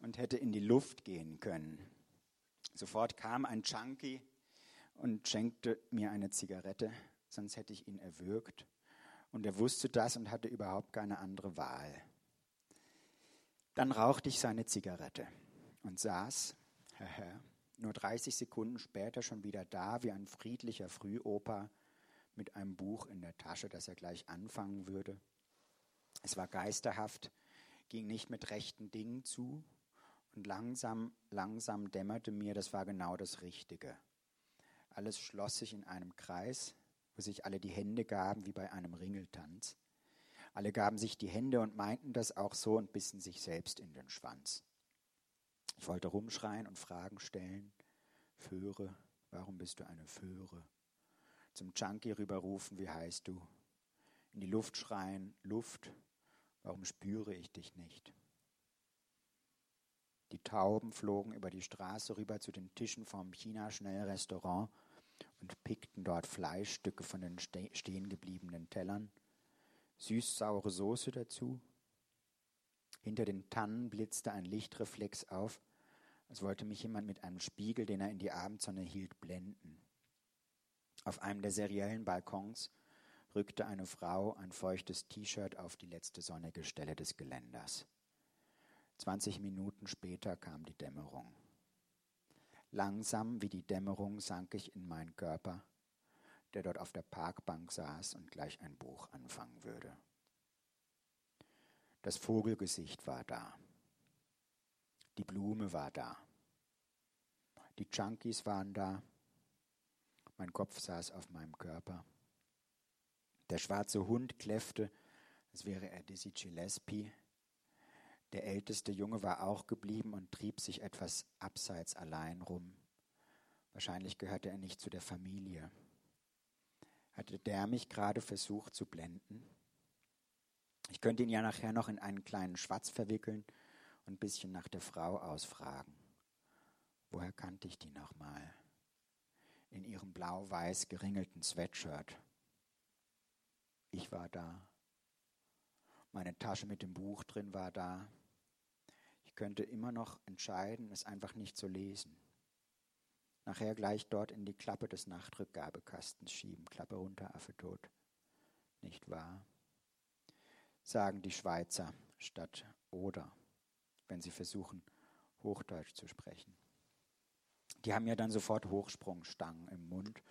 und hätte in die Luft gehen können. Sofort kam ein Junkie und schenkte mir eine Zigarette, sonst hätte ich ihn erwürgt. Und er wusste das und hatte überhaupt keine andere Wahl. Dann rauchte ich seine Zigarette und saß, nur 30 Sekunden später schon wieder da wie ein friedlicher Frühoper mit einem Buch in der Tasche, das er gleich anfangen würde. Es war geisterhaft, ging nicht mit rechten Dingen zu und langsam, langsam dämmerte mir, das war genau das Richtige. Alles schloss sich in einem Kreis, wo sich alle die Hände gaben wie bei einem Ringeltanz. Alle gaben sich die Hände und meinten das auch so und bissen sich selbst in den Schwanz. Ich wollte rumschreien und Fragen stellen. Föhre, warum bist du eine Föhre? Zum Junkie rüberrufen, wie heißt du? In die Luft schreien, Luft, warum spüre ich dich nicht? Die Tauben flogen über die Straße rüber zu den Tischen vom China-Schnellrestaurant und pickten dort Fleischstücke von den stehen gebliebenen Tellern, süß-saure Soße dazu. Hinter den Tannen blitzte ein Lichtreflex auf, als wollte mich jemand mit einem Spiegel, den er in die Abendsonne hielt, blenden. Auf einem der seriellen Balkons rückte eine Frau ein feuchtes T-Shirt auf die letzte sonnige Stelle des Geländers. Zwanzig Minuten später kam die Dämmerung. Langsam wie die Dämmerung sank ich in meinen Körper, der dort auf der Parkbank saß und gleich ein Buch anfangen würde. Das Vogelgesicht war da. Die Blume war da. Die Junkies waren da. Mein Kopf saß auf meinem Körper. Der schwarze Hund kläffte, als wäre er Dizzy Gillespie, der älteste Junge war auch geblieben und trieb sich etwas abseits allein rum. Wahrscheinlich gehörte er nicht zu der Familie. Hatte der mich gerade versucht zu blenden? Ich könnte ihn ja nachher noch in einen kleinen Schwatz verwickeln und ein bisschen nach der Frau ausfragen. Woher kannte ich die nochmal? In ihrem blau-weiß geringelten Sweatshirt. Ich war da. Meine Tasche mit dem Buch drin war da. Ich könnte immer noch entscheiden, es einfach nicht zu lesen. Nachher gleich dort in die Klappe des Nachtrückgabekastens schieben. Klappe runter, Affe tot. Nicht wahr? Sagen die Schweizer statt oder, wenn sie versuchen, Hochdeutsch zu sprechen. Die haben ja dann sofort Hochsprungstangen im Mund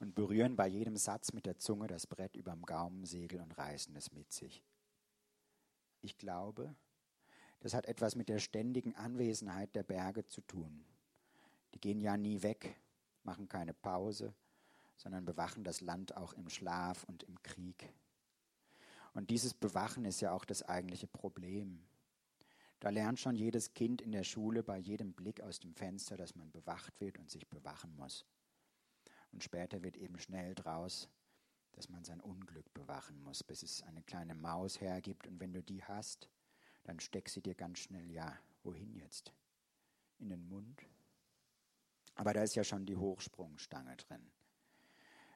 und berühren bei jedem Satz mit der Zunge das Brett überm Gaumensegel und reißen es mit sich. Ich glaube, das hat etwas mit der ständigen Anwesenheit der Berge zu tun. Die gehen ja nie weg, machen keine Pause, sondern bewachen das Land auch im Schlaf und im Krieg. Und dieses Bewachen ist ja auch das eigentliche Problem. Da lernt schon jedes Kind in der Schule bei jedem Blick aus dem Fenster, dass man bewacht wird und sich bewachen muss. Und später wird eben schnell draus, dass man sein Unglück bewachen muss, bis es eine kleine Maus hergibt. Und wenn du die hast, dann steck sie dir ganz schnell, ja, wohin jetzt? In den Mund? Aber da ist ja schon die Hochsprungstange drin.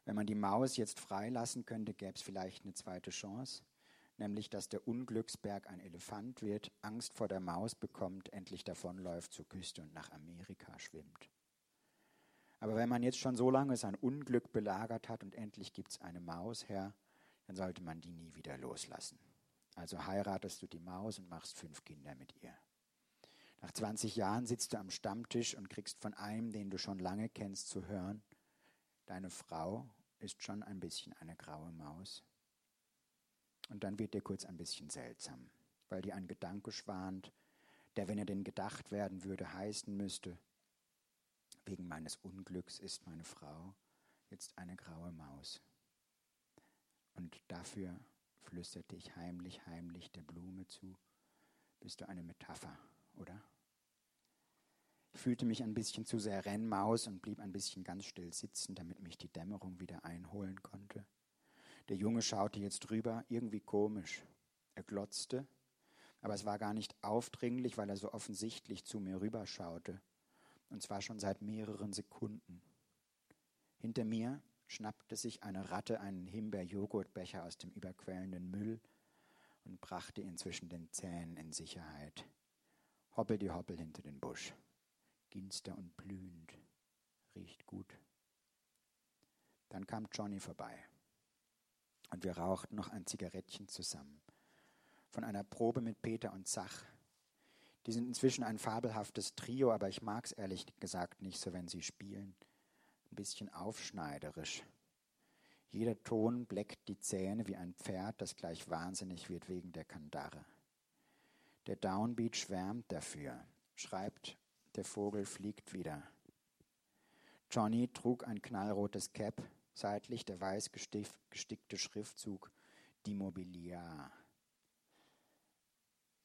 Wenn man die Maus jetzt freilassen könnte, gäbe es vielleicht eine zweite Chance, nämlich dass der Unglücksberg ein Elefant wird, Angst vor der Maus bekommt, endlich davonläuft zur Küste und nach Amerika schwimmt. Aber wenn man jetzt schon so lange sein Unglück belagert hat und endlich gibt es eine Maus her, dann sollte man die nie wieder loslassen. Also heiratest du die Maus und machst fünf Kinder mit ihr. Nach 20 Jahren sitzt du am Stammtisch und kriegst von einem, den du schon lange kennst, zu hören, deine Frau ist schon ein bisschen eine graue Maus. Und dann wird dir kurz ein bisschen seltsam, weil dir ein Gedanke schwant, der, wenn er denn gedacht werden würde, heißen müsste, wegen meines Unglücks ist meine Frau jetzt eine graue Maus. Und dafür flüsterte ich heimlich, heimlich der Blume zu. Bist du eine Metapher, oder? Fühlte mich ein bisschen zu sehr Rennmaus und blieb ein bisschen ganz still sitzen, damit mich die Dämmerung wieder einholen konnte. Der Junge schaute jetzt rüber, irgendwie komisch. Er glotzte, aber es war gar nicht aufdringlich, weil er so offensichtlich zu mir rüberschaute. Und zwar schon seit mehreren Sekunden. Hinter mir schnappte sich eine Ratte einen Himbeer-Joghurtbecher aus dem überquellenden Müll und brachte ihn zwischen den Zähnen in Sicherheit. Hoppel die Hoppel hinter den Busch. Ginster und blühend. Riecht gut. Dann kam Johnny vorbei. Und wir rauchten noch ein Zigarettchen zusammen. Von einer Probe mit Peter und Zach. Die sind inzwischen ein fabelhaftes Trio, aber ich mag es ehrlich gesagt nicht so, wenn sie spielen. Ein bisschen aufschneiderisch. Jeder Ton bleckt die Zähne wie ein Pferd, das gleich wahnsinnig wird wegen der Kandare. Der Downbeat schwärmt dafür, schreibt, der Vogel fliegt wieder. Johnny trug ein knallrotes Cap, seitlich der weiß gestickte Schriftzug D'Immobiliar.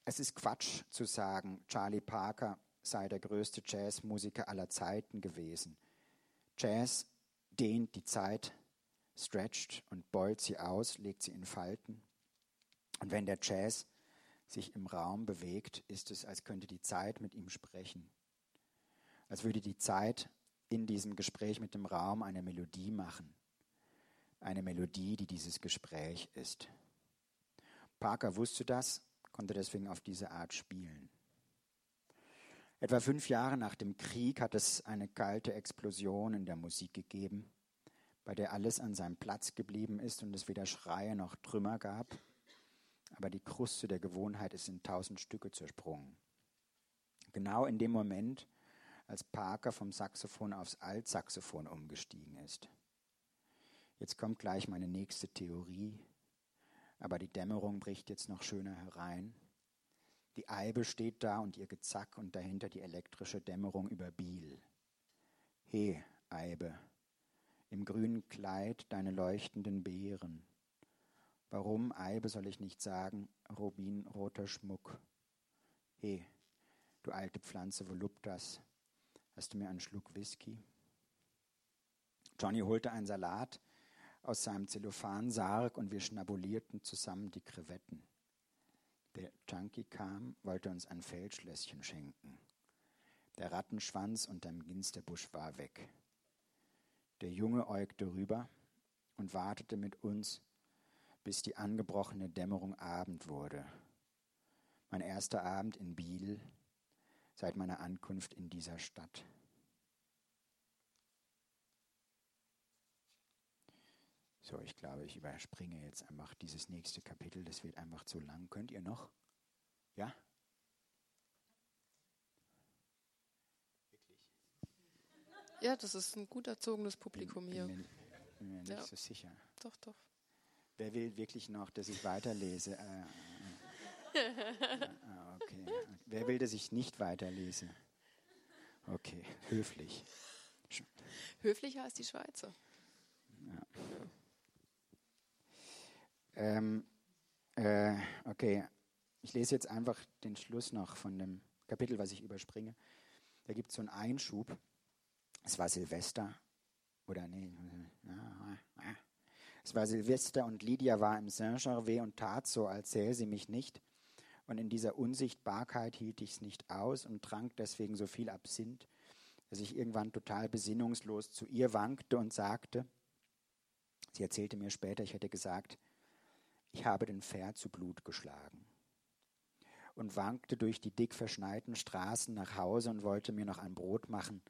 Es ist Quatsch zu sagen, Charlie Parker sei der größte Jazzmusiker aller Zeiten gewesen. Jazz dehnt die Zeit, stretcht und beult sie aus, legt sie in Falten. Und wenn der Jazz sich im Raum bewegt, ist es, als könnte die Zeit mit ihm sprechen. Als würde die Zeit in diesem Gespräch mit dem Raum eine Melodie machen. Eine Melodie, die dieses Gespräch ist. Parker wusste das, konnte deswegen auf diese Art spielen. Etwa fünf Jahre nach dem Krieg hat es eine kalte Explosion in der Musik gegeben, bei der alles an seinem Platz geblieben ist und es weder Schreie noch Trümmer gab, aber die Kruste der Gewohnheit ist in tausend Stücke zersprungen. Genau in dem Moment, als Parker vom Saxophon aufs Altsaxophon umgestiegen ist. Jetzt kommt gleich meine nächste Theorie, aber die Dämmerung bricht jetzt noch schöner herein. Die Eibe steht da und ihr Gezack und dahinter die elektrische Dämmerung über Biel. He, Eibe, im grünen Kleid deine leuchtenden Beeren. Warum, Eibe, soll ich nicht sagen, rubinroter Schmuck? He, du alte Pflanze Voluptas, hast du mir einen Schluck Whisky? Johnny holte einen Salat aus seinem Zellophansarg und wir schnabulierten zusammen die Krevetten. Der Junkie kam, wollte uns ein Feldschlösschen schenken. Der Rattenschwanz unterm Ginsterbusch war weg. Der Junge äugte rüber und wartete mit uns, bis die angebrochene Dämmerung Abend wurde. Mein erster Abend in Biel seit meiner Ankunft in dieser Stadt. So, ich glaube, ich überspringe jetzt einfach dieses nächste Kapitel. Das wird einfach zu lang. Könnt ihr noch? Ja? Wirklich? Ja, das ist ein gut erzogenes Publikum bin, hier. Bin mir, bin mir nicht ja. so sicher. Doch, doch. Wer will wirklich noch, dass ich weiterlese? Äh, okay. Wer will, dass ich nicht weiterlese? Okay, höflich. Höflicher als die Schweizer. Ja. Ähm, äh, okay, ich lese jetzt einfach den Schluss noch von dem Kapitel, was ich überspringe. Da gibt es so einen Einschub. Es war Silvester. Oder nee. Es war Silvester und Lydia war im Saint-Gervais und tat so, als sähe sie mich nicht. Und in dieser Unsichtbarkeit hielt ich es nicht aus und trank deswegen so viel Absinth, dass ich irgendwann total besinnungslos zu ihr wankte und sagte, sie erzählte mir später, ich hätte gesagt, ich habe den Pferd zu Blut geschlagen und wankte durch die dick verschneiten Straßen nach Hause und wollte mir noch ein Brot machen,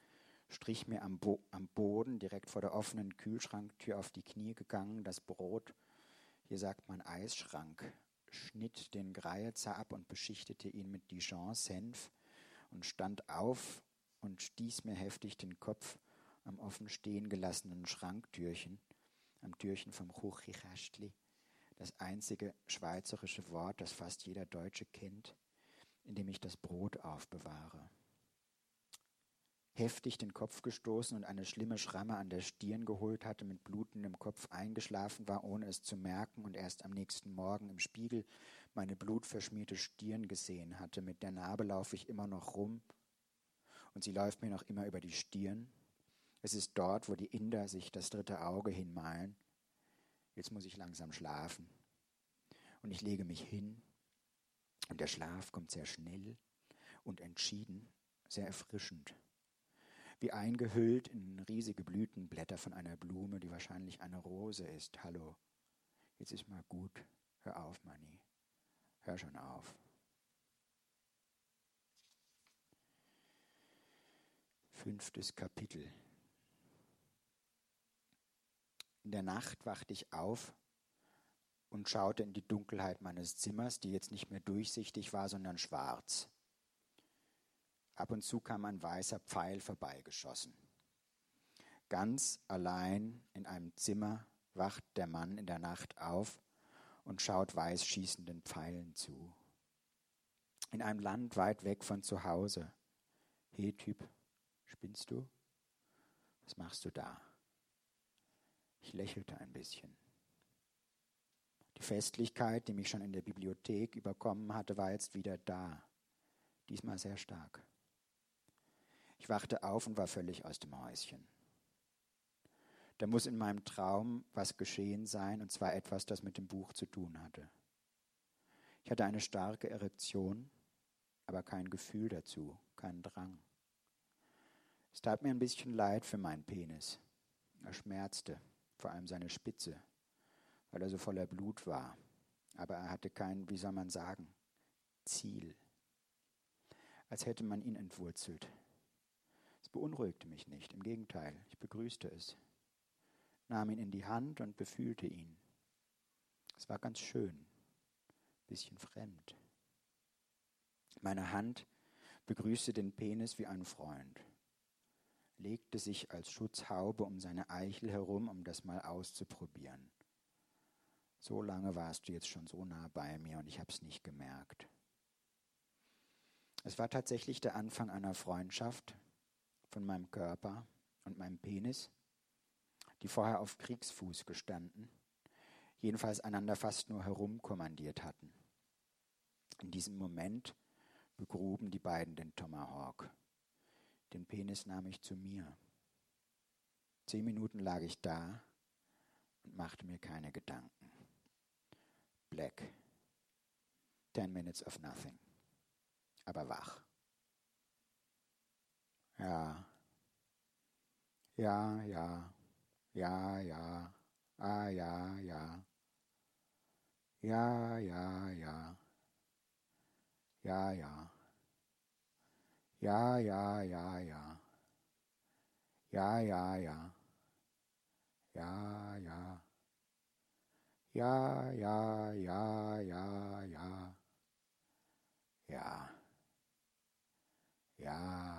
strich mir am, Bo am Boden direkt vor der offenen Kühlschranktür auf die Knie gegangen, das Brot, hier sagt man Eisschrank, schnitt den Greizer ab und beschichtete ihn mit Dijon-Senf und stand auf und stieß mir heftig den Kopf am offen stehen gelassenen Schranktürchen, am Türchen vom Chuchichastli, das einzige schweizerische Wort, das fast jeder Deutsche kennt, in dem ich das Brot aufbewahre. Heftig den Kopf gestoßen und eine schlimme Schramme an der Stirn geholt hatte, mit blutendem Kopf eingeschlafen war, ohne es zu merken und erst am nächsten Morgen im Spiegel meine blutverschmierte Stirn gesehen hatte. Mit der Narbe laufe ich immer noch rum und sie läuft mir noch immer über die Stirn. Es ist dort, wo die Inder sich das dritte Auge hinmalen. Jetzt muss ich langsam schlafen. Und ich lege mich hin. Und der Schlaf kommt sehr schnell und entschieden, sehr erfrischend. Wie eingehüllt in riesige Blütenblätter von einer Blume, die wahrscheinlich eine Rose ist. Hallo, jetzt ist mal gut. Hör auf, Manni. Hör schon auf. Fünftes Kapitel. In der Nacht wachte ich auf und schaute in die Dunkelheit meines Zimmers, die jetzt nicht mehr durchsichtig war, sondern schwarz. Ab und zu kam ein weißer Pfeil vorbeigeschossen. Ganz allein in einem Zimmer wacht der Mann in der Nacht auf und schaut weiß schießenden Pfeilen zu. In einem Land weit weg von zu Hause. Hey Typ, spinnst du? Was machst du da? Ich lächelte ein bisschen. Die Festlichkeit, die mich schon in der Bibliothek überkommen hatte, war jetzt wieder da. Diesmal sehr stark. Ich wachte auf und war völlig aus dem Häuschen. Da muss in meinem Traum was geschehen sein, und zwar etwas, das mit dem Buch zu tun hatte. Ich hatte eine starke Erektion, aber kein Gefühl dazu, keinen Drang. Es tat mir ein bisschen leid für meinen Penis. Er schmerzte, vor allem seine Spitze, weil er so voller Blut war. Aber er hatte kein, wie soll man sagen, Ziel. Als hätte man ihn entwurzelt. Es beunruhigte mich nicht, im Gegenteil, ich begrüßte es, nahm ihn in die Hand und befühlte ihn. Es war ganz schön, bisschen fremd. Meine Hand begrüßte den Penis wie ein Freund legte sich als Schutzhaube um seine Eichel herum, um das mal auszuprobieren. So lange warst du jetzt schon so nah bei mir und ich habe es nicht gemerkt. Es war tatsächlich der Anfang einer Freundschaft von meinem Körper und meinem Penis, die vorher auf Kriegsfuß gestanden, jedenfalls einander fast nur herumkommandiert hatten. In diesem Moment begruben die beiden den Tomahawk. Den Penis nahm ich zu mir. Zehn Minuten lag ich da und machte mir keine Gedanken. Black. Ten minutes of nothing. Aber wach. Ja. Ja, ja. Ja, ja. Ah, ja, ja. Ja, ja, ja. Ja, ja. Ja, ja, ja, ja. Ja, ja, ja. Ja, ja. Ja, ja, ja, ja, ja. Ja. Ja,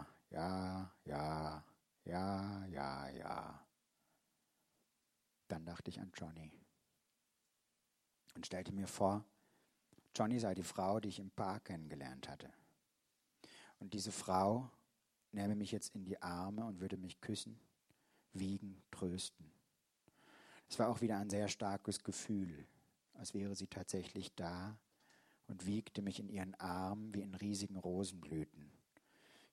ja, ja, ja, ja, ja. Dann dachte ich an Johnny und stellte mir vor, Johnny sei die Frau, die ich im Park kennengelernt hatte. Und diese Frau nähme mich jetzt in die Arme und würde mich küssen, wiegen, trösten. Es war auch wieder ein sehr starkes Gefühl, als wäre sie tatsächlich da und wiegte mich in ihren Armen wie in riesigen Rosenblüten.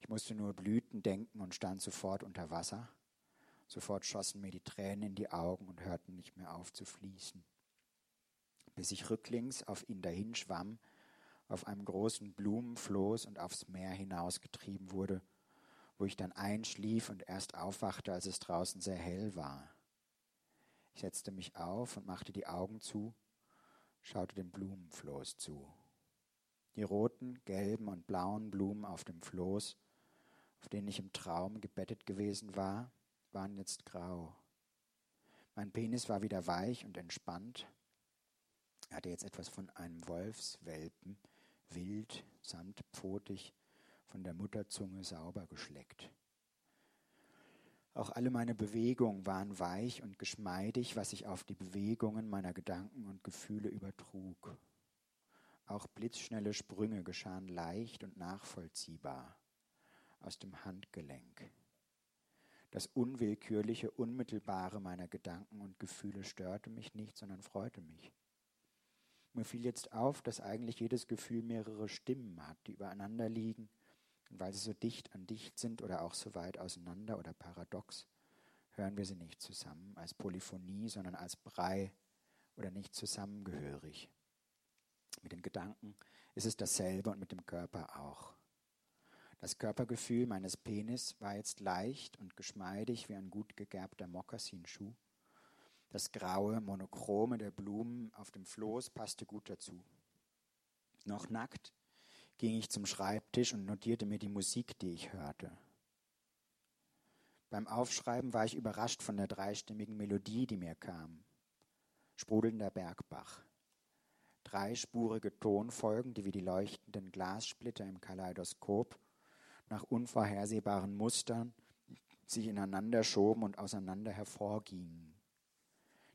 Ich musste nur Blüten denken und stand sofort unter Wasser. Sofort schossen mir die Tränen in die Augen und hörten nicht mehr auf zu fließen. Bis ich rücklings auf ihn dahinschwamm auf einem großen Blumenfloß und aufs Meer hinausgetrieben wurde, wo ich dann einschlief und erst aufwachte, als es draußen sehr hell war. Ich setzte mich auf und machte die Augen zu, schaute dem Blumenfloß zu. Die roten, gelben und blauen Blumen auf dem Floß, auf denen ich im Traum gebettet gewesen war, waren jetzt grau. Mein Penis war wieder weich und entspannt. Er hatte jetzt etwas von einem Wolfswelpen, wild, samtpfotig, von der Mutterzunge sauber geschleckt. Auch alle meine Bewegungen waren weich und geschmeidig, was sich auf die Bewegungen meiner Gedanken und Gefühle übertrug. Auch blitzschnelle Sprünge geschahen leicht und nachvollziehbar aus dem Handgelenk. Das Unwillkürliche, Unmittelbare meiner Gedanken und Gefühle störte mich nicht, sondern freute mich. Mir fiel jetzt auf, dass eigentlich jedes Gefühl mehrere Stimmen hat, die übereinander liegen, und weil sie so dicht an dicht sind oder auch so weit auseinander oder paradox, hören wir sie nicht zusammen als Polyphonie, sondern als Brei oder nicht zusammengehörig. Mit den Gedanken ist es dasselbe und mit dem Körper auch. Das Körpergefühl meines Penis war jetzt leicht und geschmeidig wie ein gut gegerbter Mokassinschuh. Das graue Monochrome der Blumen auf dem Floß passte gut dazu. Noch nackt ging ich zum Schreibtisch und notierte mir die Musik, die ich hörte. Beim Aufschreiben war ich überrascht von der dreistimmigen Melodie, die mir kam. Sprudelnder Bergbach. Dreispurige Tonfolgen, die wie die leuchtenden Glassplitter im Kaleidoskop nach unvorhersehbaren Mustern sich ineinander schoben und auseinander hervorgingen.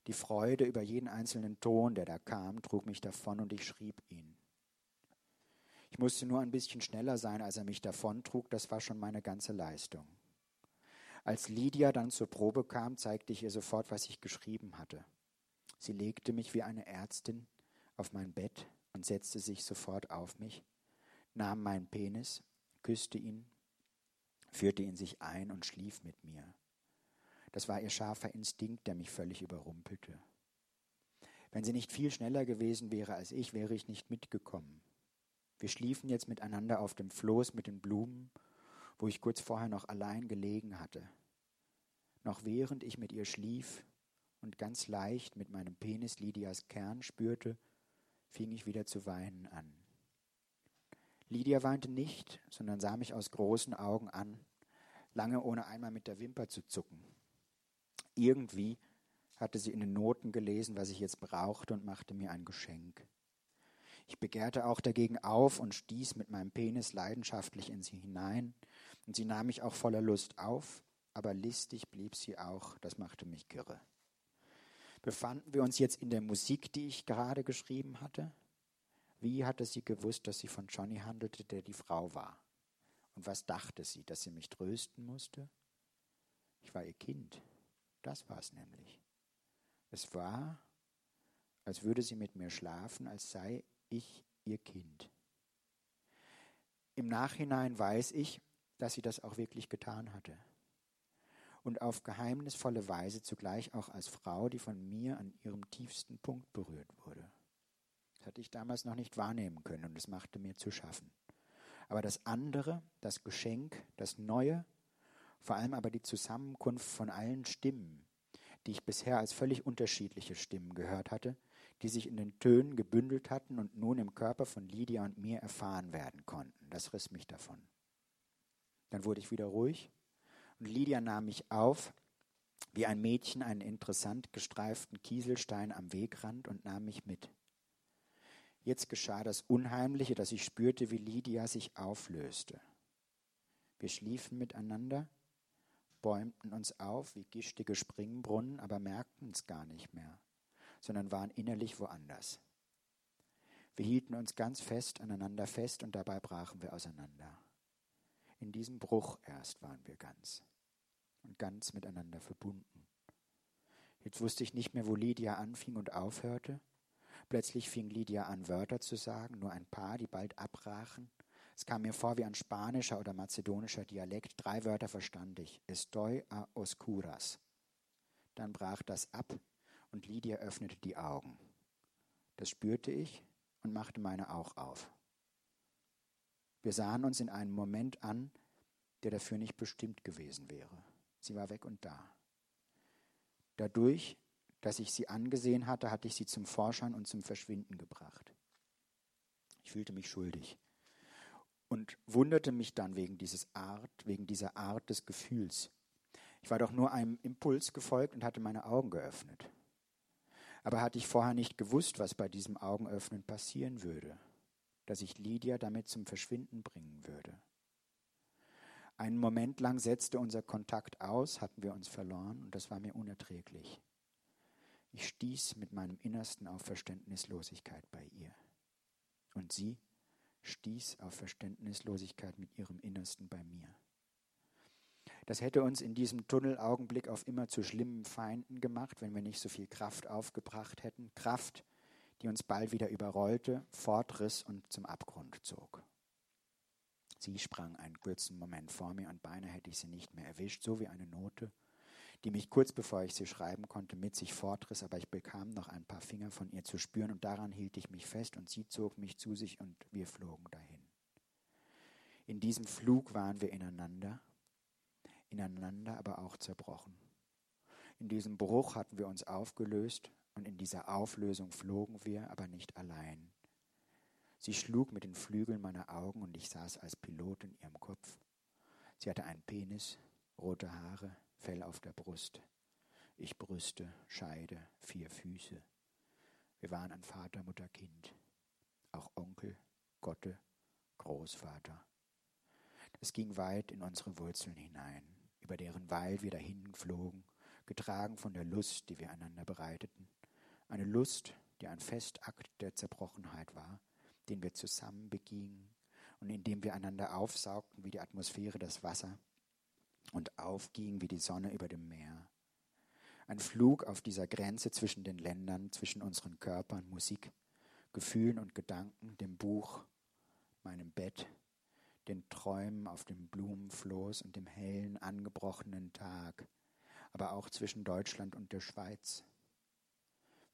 Die Freude über jeden einzelnen Ton, der da kam, trug mich davon und ich schrieb ihn. Ich musste nur ein bisschen schneller sein, als er mich davontrug, das war schon meine ganze Leistung. Als Lydia dann zur Probe kam, zeigte ich ihr sofort, was ich geschrieben hatte. Sie legte mich wie eine Ärztin auf mein Bett und setzte sich sofort auf mich, nahm meinen Penis, küsste ihn, führte ihn sich ein und schlief mit mir. Das war ihr scharfer Instinkt, der mich völlig überrumpelte. Wenn sie nicht viel schneller gewesen wäre als ich, wäre ich nicht mitgekommen. Wir schliefen jetzt miteinander auf dem Floß mit den Blumen wo ich kurz vorher noch allein gelegen hatte. Noch während ich mit ihr schlief und ganz leicht mit meinem Penis Lydias Kern spürte, fing ich wieder zu weinen an. Lydia weinte nicht, sondern sah mich aus großen Augen an, lange ohne einmal mit der Wimper zu zucken. Irgendwie hatte sie in den Noten gelesen, was ich jetzt brauchte und machte mir ein Geschenk. Ich begehrte auch dagegen auf und stieß mit meinem Penis leidenschaftlich in sie hinein, und sie nahm mich auch voller Lust auf, aber listig blieb sie auch, das machte mich kirre. Befanden wir uns jetzt in der Musik, die ich gerade geschrieben hatte? Wie hatte sie gewusst, dass sie von Johnny handelte, der die Frau war? Und was dachte sie, dass sie mich trösten musste? Ich war ihr Kind. Das war es nämlich. Es war, als würde sie mit mir schlafen, als sei ich ihr Kind. Im Nachhinein weiß ich, dass sie das auch wirklich getan hatte. Und auf geheimnisvolle Weise zugleich auch als Frau, die von mir an ihrem tiefsten Punkt berührt wurde. Hatte ich damals noch nicht wahrnehmen können und es machte mir zu schaffen. Aber das andere, das Geschenk, das Neue, vor allem aber die Zusammenkunft von allen Stimmen, die ich bisher als völlig unterschiedliche Stimmen gehört hatte, die sich in den Tönen gebündelt hatten und nun im Körper von Lydia und mir erfahren werden konnten. Das riss mich davon. Dann wurde ich wieder ruhig und Lydia nahm mich auf, wie ein Mädchen einen interessant gestreiften Kieselstein am Wegrand und nahm mich mit. Jetzt geschah das Unheimliche, dass ich spürte, wie Lydia sich auflöste. Wir schliefen miteinander, bäumten uns auf wie gischtige Springbrunnen, aber merkten es gar nicht mehr sondern waren innerlich woanders. Wir hielten uns ganz fest aneinander fest und dabei brachen wir auseinander. In diesem Bruch erst waren wir ganz und ganz miteinander verbunden. Jetzt wusste ich nicht mehr, wo Lydia anfing und aufhörte. Plötzlich fing Lydia an, Wörter zu sagen, nur ein paar, die bald abbrachen. Es kam mir vor wie ein spanischer oder mazedonischer Dialekt. Drei Wörter verstand ich. Estoy a oscuras. Dann brach das ab und Lydia öffnete die Augen. Das spürte ich und machte meine auch auf. Wir sahen uns in einem Moment an, der dafür nicht bestimmt gewesen wäre. Sie war weg und da. Dadurch, dass ich sie angesehen hatte, hatte ich sie zum Vorschein und zum Verschwinden gebracht. Ich fühlte mich schuldig und wunderte mich dann wegen, dieses Art, wegen dieser Art des Gefühls. Ich war doch nur einem Impuls gefolgt und hatte meine Augen geöffnet. Aber hatte ich vorher nicht gewusst, was bei diesem Augenöffnen passieren würde, dass ich Lydia damit zum Verschwinden bringen würde. Einen Moment lang setzte unser Kontakt aus, hatten wir uns verloren und das war mir unerträglich. Ich stieß mit meinem Innersten auf Verständnislosigkeit bei ihr. Und sie stieß auf Verständnislosigkeit mit ihrem Innersten bei mir. Das hätte uns in diesem Tunnelaugenblick auf immer zu schlimmen Feinden gemacht, wenn wir nicht so viel Kraft aufgebracht hätten. Kraft, die uns bald wieder überrollte, fortriss und zum Abgrund zog. Sie sprang einen kurzen Moment vor mir und beinahe hätte ich sie nicht mehr erwischt, so wie eine Note, die mich kurz bevor ich sie schreiben konnte mit sich fortriss, aber ich bekam noch ein paar Finger von ihr zu spüren und daran hielt ich mich fest und sie zog mich zu sich und wir flogen dahin. In diesem Flug waren wir ineinander, ineinander aber auch zerbrochen. In diesem Bruch hatten wir uns aufgelöst und in dieser Auflösung flogen wir, aber nicht allein. Sie schlug mit den Flügeln meiner Augen und ich saß als Pilot in ihrem Kopf. Sie hatte einen Penis, rote Haare, Fell auf der Brust. Ich Brüste, Scheide, vier Füße. Wir waren ein Vater, Mutter, Kind. Auch Onkel, Gotte, Großvater. Es ging weit in unsere Wurzeln hinein über deren Weil wir dahin flogen, getragen von der Lust, die wir einander bereiteten. Eine Lust, die ein Festakt der Zerbrochenheit war, den wir zusammen begingen und in dem wir einander aufsaugten wie die Atmosphäre das Wasser und aufgingen wie die Sonne über dem Meer. Ein Flug auf dieser Grenze zwischen den Ländern, zwischen unseren Körpern, Musik, Gefühlen und Gedanken, dem Buch, meinem Bett, den Träumen auf dem Blumenfloß und dem hellen, angebrochenen Tag, aber auch zwischen Deutschland und der Schweiz.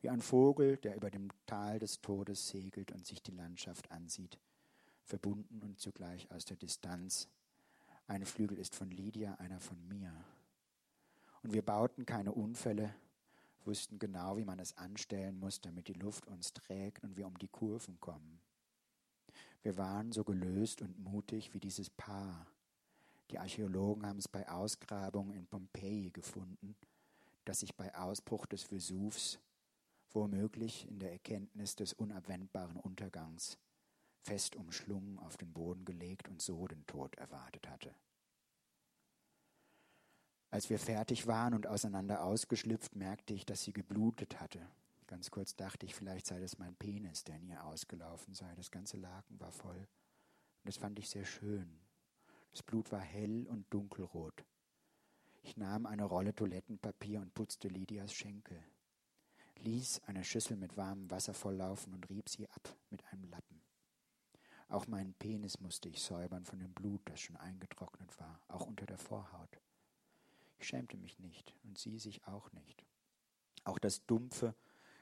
Wie ein Vogel, der über dem Tal des Todes segelt und sich die Landschaft ansieht, verbunden und zugleich aus der Distanz. Ein Flügel ist von Lydia, einer von mir. Und wir bauten keine Unfälle, wussten genau, wie man es anstellen muss, damit die Luft uns trägt und wir um die Kurven kommen. Wir waren so gelöst und mutig wie dieses Paar. Die Archäologen haben es bei Ausgrabungen in Pompeji gefunden, das sich bei Ausbruch des Vesuvs, womöglich in der Erkenntnis des unabwendbaren Untergangs, fest umschlungen auf den Boden gelegt und so den Tod erwartet hatte. Als wir fertig waren und auseinander ausgeschlüpft, merkte ich, dass sie geblutet hatte. Ganz kurz dachte ich, vielleicht sei das mein Penis, der in ihr ausgelaufen sei. Das ganze Laken war voll. Und das fand ich sehr schön. Das Blut war hell und dunkelrot. Ich nahm eine Rolle Toilettenpapier und putzte Lydias Schenkel, ließ eine Schüssel mit warmem Wasser volllaufen und rieb sie ab mit einem Lappen. Auch meinen Penis musste ich säubern von dem Blut, das schon eingetrocknet war, auch unter der Vorhaut. Ich schämte mich nicht und sie sich auch nicht. Auch das dumpfe,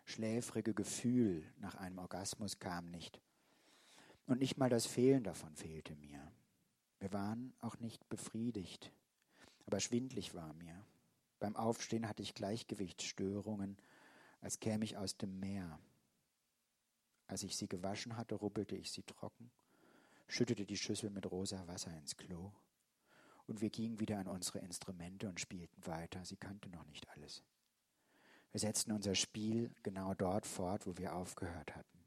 schläfrige Gefühl nach einem Orgasmus kam nicht. Und nicht mal das Fehlen davon fehlte mir. Wir waren auch nicht befriedigt, aber schwindlig war mir. Beim Aufstehen hatte ich Gleichgewichtsstörungen, als käme ich aus dem Meer. Als ich sie gewaschen hatte, ruppelte ich sie trocken, schüttete die Schüssel mit rosa Wasser ins Klo, und wir gingen wieder an unsere Instrumente und spielten weiter. Sie kannte noch nicht alles. Wir setzten unser Spiel genau dort fort, wo wir aufgehört hatten.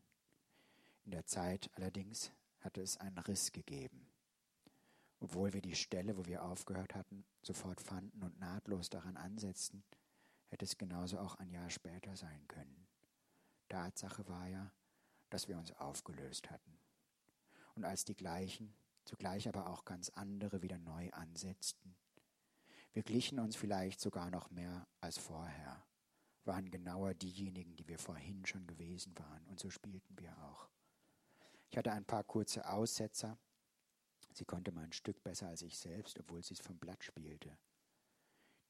In der Zeit allerdings hatte es einen Riss gegeben. Obwohl wir die Stelle, wo wir aufgehört hatten, sofort fanden und nahtlos daran ansetzten, hätte es genauso auch ein Jahr später sein können. Tatsache war ja, dass wir uns aufgelöst hatten. Und als die gleichen, zugleich aber auch ganz andere wieder neu ansetzten, wir glichen uns vielleicht sogar noch mehr als vorher waren genauer diejenigen, die wir vorhin schon gewesen waren. Und so spielten wir auch. Ich hatte ein paar kurze Aussetzer. Sie konnte mal ein Stück besser als ich selbst, obwohl sie es vom Blatt spielte.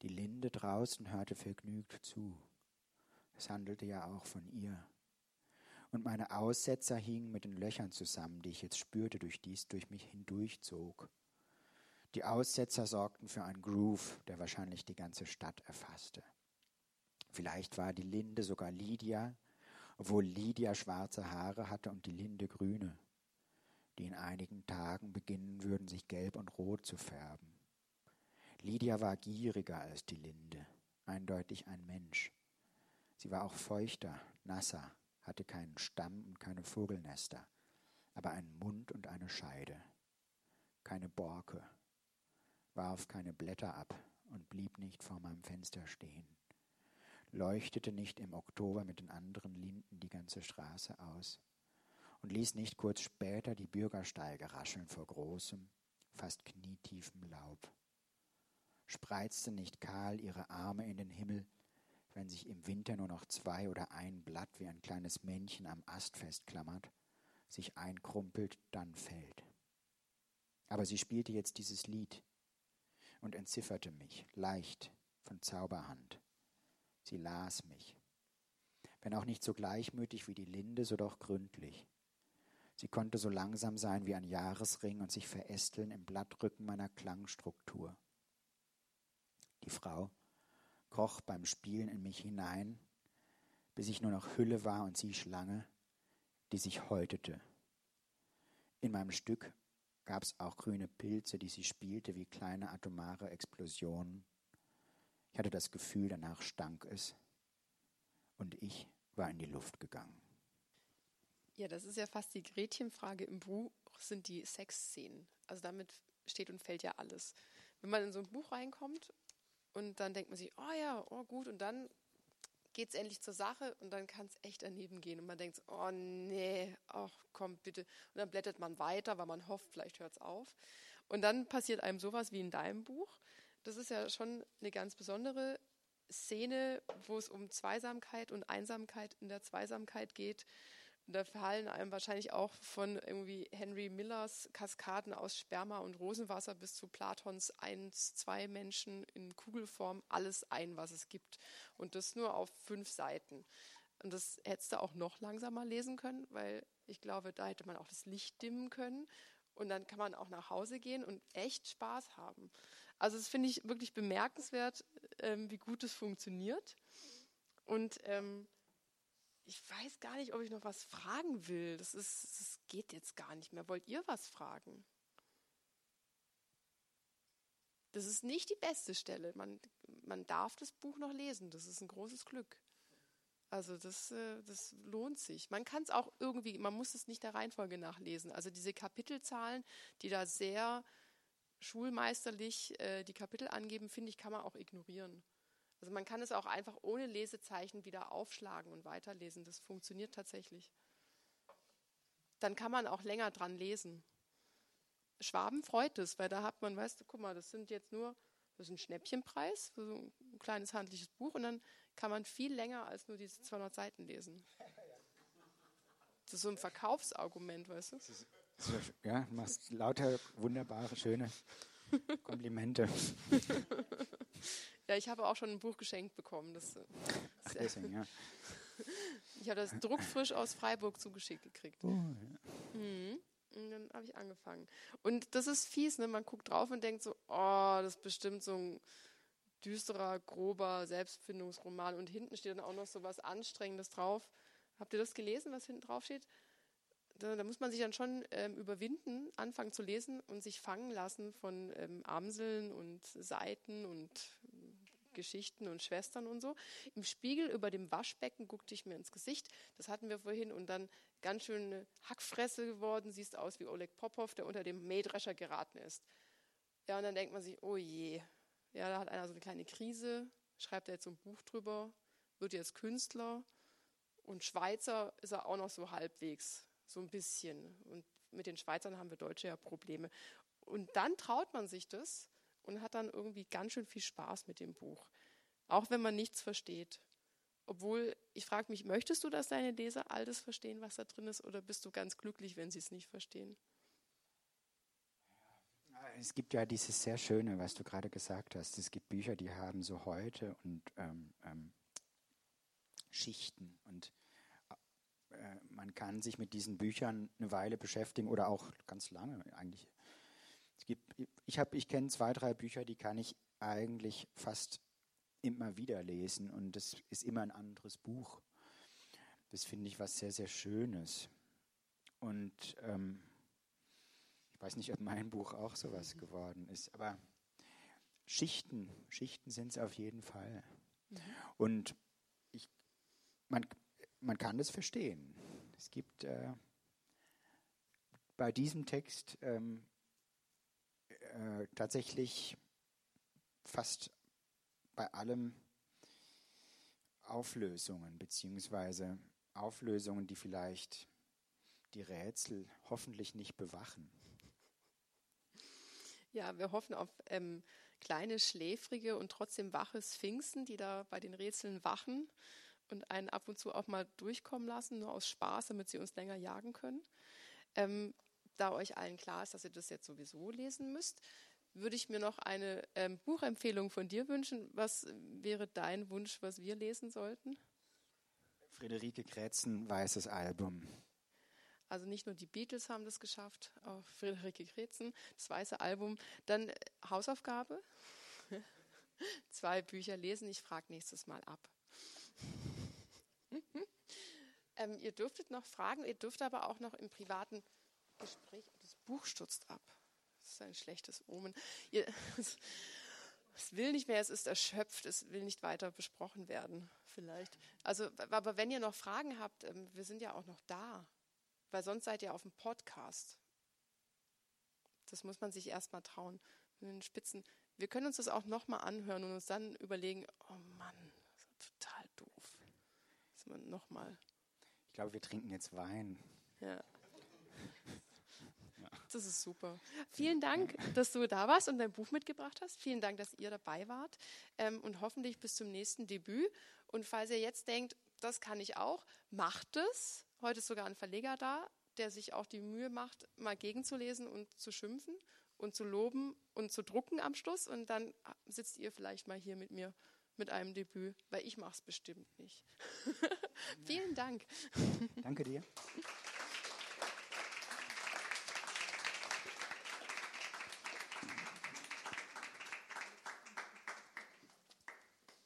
Die Linde draußen hörte vergnügt zu. Es handelte ja auch von ihr. Und meine Aussetzer hingen mit den Löchern zusammen, die ich jetzt spürte, durch dies durch mich hindurchzog. Die Aussetzer sorgten für einen Groove, der wahrscheinlich die ganze Stadt erfasste. Vielleicht war die Linde sogar Lydia, obwohl Lydia schwarze Haare hatte und die Linde grüne, die in einigen Tagen beginnen würden, sich gelb und rot zu färben. Lydia war gieriger als die Linde, eindeutig ein Mensch. Sie war auch feuchter, nasser, hatte keinen Stamm und keine Vogelnester, aber einen Mund und eine Scheide. Keine Borke, warf keine Blätter ab und blieb nicht vor meinem Fenster stehen leuchtete nicht im Oktober mit den anderen Linden die ganze Straße aus und ließ nicht kurz später die Bürgersteige rascheln vor großem, fast knietiefem Laub. spreizte nicht kahl ihre Arme in den Himmel, wenn sich im Winter nur noch zwei oder ein Blatt wie ein kleines Männchen am Ast festklammert, sich einkrumpelt, dann fällt. Aber sie spielte jetzt dieses Lied und entzifferte mich, leicht, von Zauberhand. Sie las mich. Wenn auch nicht so gleichmütig wie die Linde, so doch gründlich. Sie konnte so langsam sein wie ein Jahresring und sich verästeln im Blattrücken meiner Klangstruktur. Die Frau kroch beim Spielen in mich hinein, bis ich nur noch Hülle war und sie Schlange, die sich häutete. In meinem Stück gab es auch grüne Pilze, die sie spielte wie kleine atomare Explosionen. Ich hatte das Gefühl, danach stank es. Und ich war in die Luft gegangen. Ja, das ist ja fast die Gretchenfrage im Buch, sind die Sexszenen. Also damit steht und fällt ja alles. Wenn man in so ein Buch reinkommt und dann denkt man sich, oh ja, oh gut, und dann geht es endlich zur Sache und dann kann es echt daneben gehen. Und man denkt, oh nee, ach komm bitte. Und dann blättert man weiter, weil man hofft, vielleicht hört es auf. Und dann passiert einem sowas wie in deinem Buch. Das ist ja schon eine ganz besondere Szene, wo es um Zweisamkeit und Einsamkeit in der Zweisamkeit geht. Da fallen einem wahrscheinlich auch von irgendwie Henry Millers Kaskaden aus Sperma und Rosenwasser bis zu Platons eins, zwei Menschen in Kugelform alles ein, was es gibt. Und das nur auf fünf Seiten. Und das hättest du auch noch langsamer lesen können, weil ich glaube, da hätte man auch das Licht dimmen können. Und dann kann man auch nach Hause gehen und echt Spaß haben. Also das finde ich wirklich bemerkenswert, ähm, wie gut es funktioniert. Und ähm, ich weiß gar nicht, ob ich noch was fragen will. Das, ist, das geht jetzt gar nicht mehr. Wollt ihr was fragen? Das ist nicht die beste Stelle. Man, man darf das Buch noch lesen. Das ist ein großes Glück. Also das, äh, das lohnt sich. Man kann es auch irgendwie, man muss es nicht der Reihenfolge nachlesen. Also diese Kapitelzahlen, die da sehr schulmeisterlich äh, die Kapitel angeben, finde ich, kann man auch ignorieren. Also man kann es auch einfach ohne Lesezeichen wieder aufschlagen und weiterlesen. Das funktioniert tatsächlich. Dann kann man auch länger dran lesen. Schwaben freut es, weil da hat man, weißt du, guck mal, das sind jetzt nur, das ist ein Schnäppchenpreis für so ein kleines handliches Buch und dann kann man viel länger als nur diese 200 Seiten lesen. Das ist so ein Verkaufsargument, weißt du? Ja, machst lauter wunderbare, schöne Komplimente. Ja, ich habe auch schon ein Buch geschenkt bekommen. Das, äh, Ach, deswegen, ja. Ich habe das druckfrisch aus Freiburg zugeschickt gekriegt. Oh, ja. Mhm. Und dann habe ich angefangen. Und das ist fies, ne? Man guckt drauf und denkt so, oh, das ist bestimmt so ein düsterer, grober Selbstfindungsroman. Und hinten steht dann auch noch so was Anstrengendes drauf. Habt ihr das gelesen, was hinten drauf steht? Da, da muss man sich dann schon ähm, überwinden, anfangen zu lesen und sich fangen lassen von ähm, Amseln und Seiten und Geschichten und Schwestern und so. Im Spiegel über dem Waschbecken guckte ich mir ins Gesicht. Das hatten wir vorhin und dann ganz schön Hackfresse geworden. Siehst aus wie Oleg Popov, der unter dem Mähdrescher geraten ist. Ja, und dann denkt man sich, oh je. Ja, da hat einer so eine kleine Krise. Schreibt er jetzt so ein Buch drüber. Wird jetzt Künstler. Und Schweizer ist er auch noch so halbwegs. So ein bisschen. Und mit den Schweizern haben wir Deutsche ja Probleme. Und dann traut man sich das und hat dann irgendwie ganz schön viel Spaß mit dem Buch. Auch wenn man nichts versteht. Obwohl, ich frage mich, möchtest du, dass deine Leser all das verstehen, was da drin ist, oder bist du ganz glücklich, wenn sie es nicht verstehen? Es gibt ja dieses sehr Schöne, was du gerade gesagt hast. Es gibt Bücher, die haben so heute und ähm, ähm, Schichten. Und äh, man kann sich mit diesen Büchern eine Weile beschäftigen oder auch ganz lange eigentlich es gibt, ich habe, ich kenne zwei, drei Bücher, die kann ich eigentlich fast immer wieder lesen und das ist immer ein anderes Buch. Das finde ich was sehr, sehr Schönes. Und ähm, ich weiß nicht, ob mein Buch auch sowas geworden ist, aber Schichten, Schichten sind es auf jeden Fall. Mhm. Und ich, man, man kann das verstehen. Es gibt äh, bei diesem Text ähm, äh, tatsächlich fast bei allem Auflösungen, beziehungsweise Auflösungen, die vielleicht die Rätsel hoffentlich nicht bewachen. Ja, wir hoffen auf ähm, kleine, schläfrige und trotzdem wache Sphinxen, die da bei den Rätseln wachen und einen ab und zu auch mal durchkommen lassen, nur aus Spaß, damit sie uns länger jagen können. Ähm, da euch allen klar ist, dass ihr das jetzt sowieso lesen müsst, würde ich mir noch eine ähm, Buchempfehlung von dir wünschen. Was wäre dein Wunsch, was wir lesen sollten? Friederike Kretzen, Weißes Album. Also nicht nur die Beatles haben das geschafft, auch Friederike Kretzen, das Weiße Album. Dann äh, Hausaufgabe. Zwei Bücher lesen, ich frage nächstes Mal ab. ähm, ihr dürftet noch fragen, ihr dürft aber auch noch im privaten Gespräch, das Buch stürzt ab. Das ist ein schlechtes Omen. Ihr, es will nicht mehr, es ist erschöpft, es will nicht weiter besprochen werden, vielleicht. Also, aber wenn ihr noch Fragen habt, ähm, wir sind ja auch noch da, weil sonst seid ihr auf dem Podcast. Das muss man sich erstmal trauen. Mit den Spitzen. Wir können uns das auch nochmal anhören und uns dann überlegen, oh Mann, das ist total doof. Das man nochmal. Ich glaube, wir trinken jetzt Wein. Ja. Das ist super. Vielen Dank, dass du da warst und dein Buch mitgebracht hast. Vielen Dank, dass ihr dabei wart. Ähm, und hoffentlich bis zum nächsten Debüt. Und falls ihr jetzt denkt, das kann ich auch, macht es. Heute ist sogar ein Verleger da, der sich auch die Mühe macht, mal gegenzulesen und zu schimpfen und zu loben und zu drucken am Schluss. Und dann sitzt ihr vielleicht mal hier mit mir mit einem Debüt, weil ich mache es bestimmt nicht. Vielen Dank. Danke dir.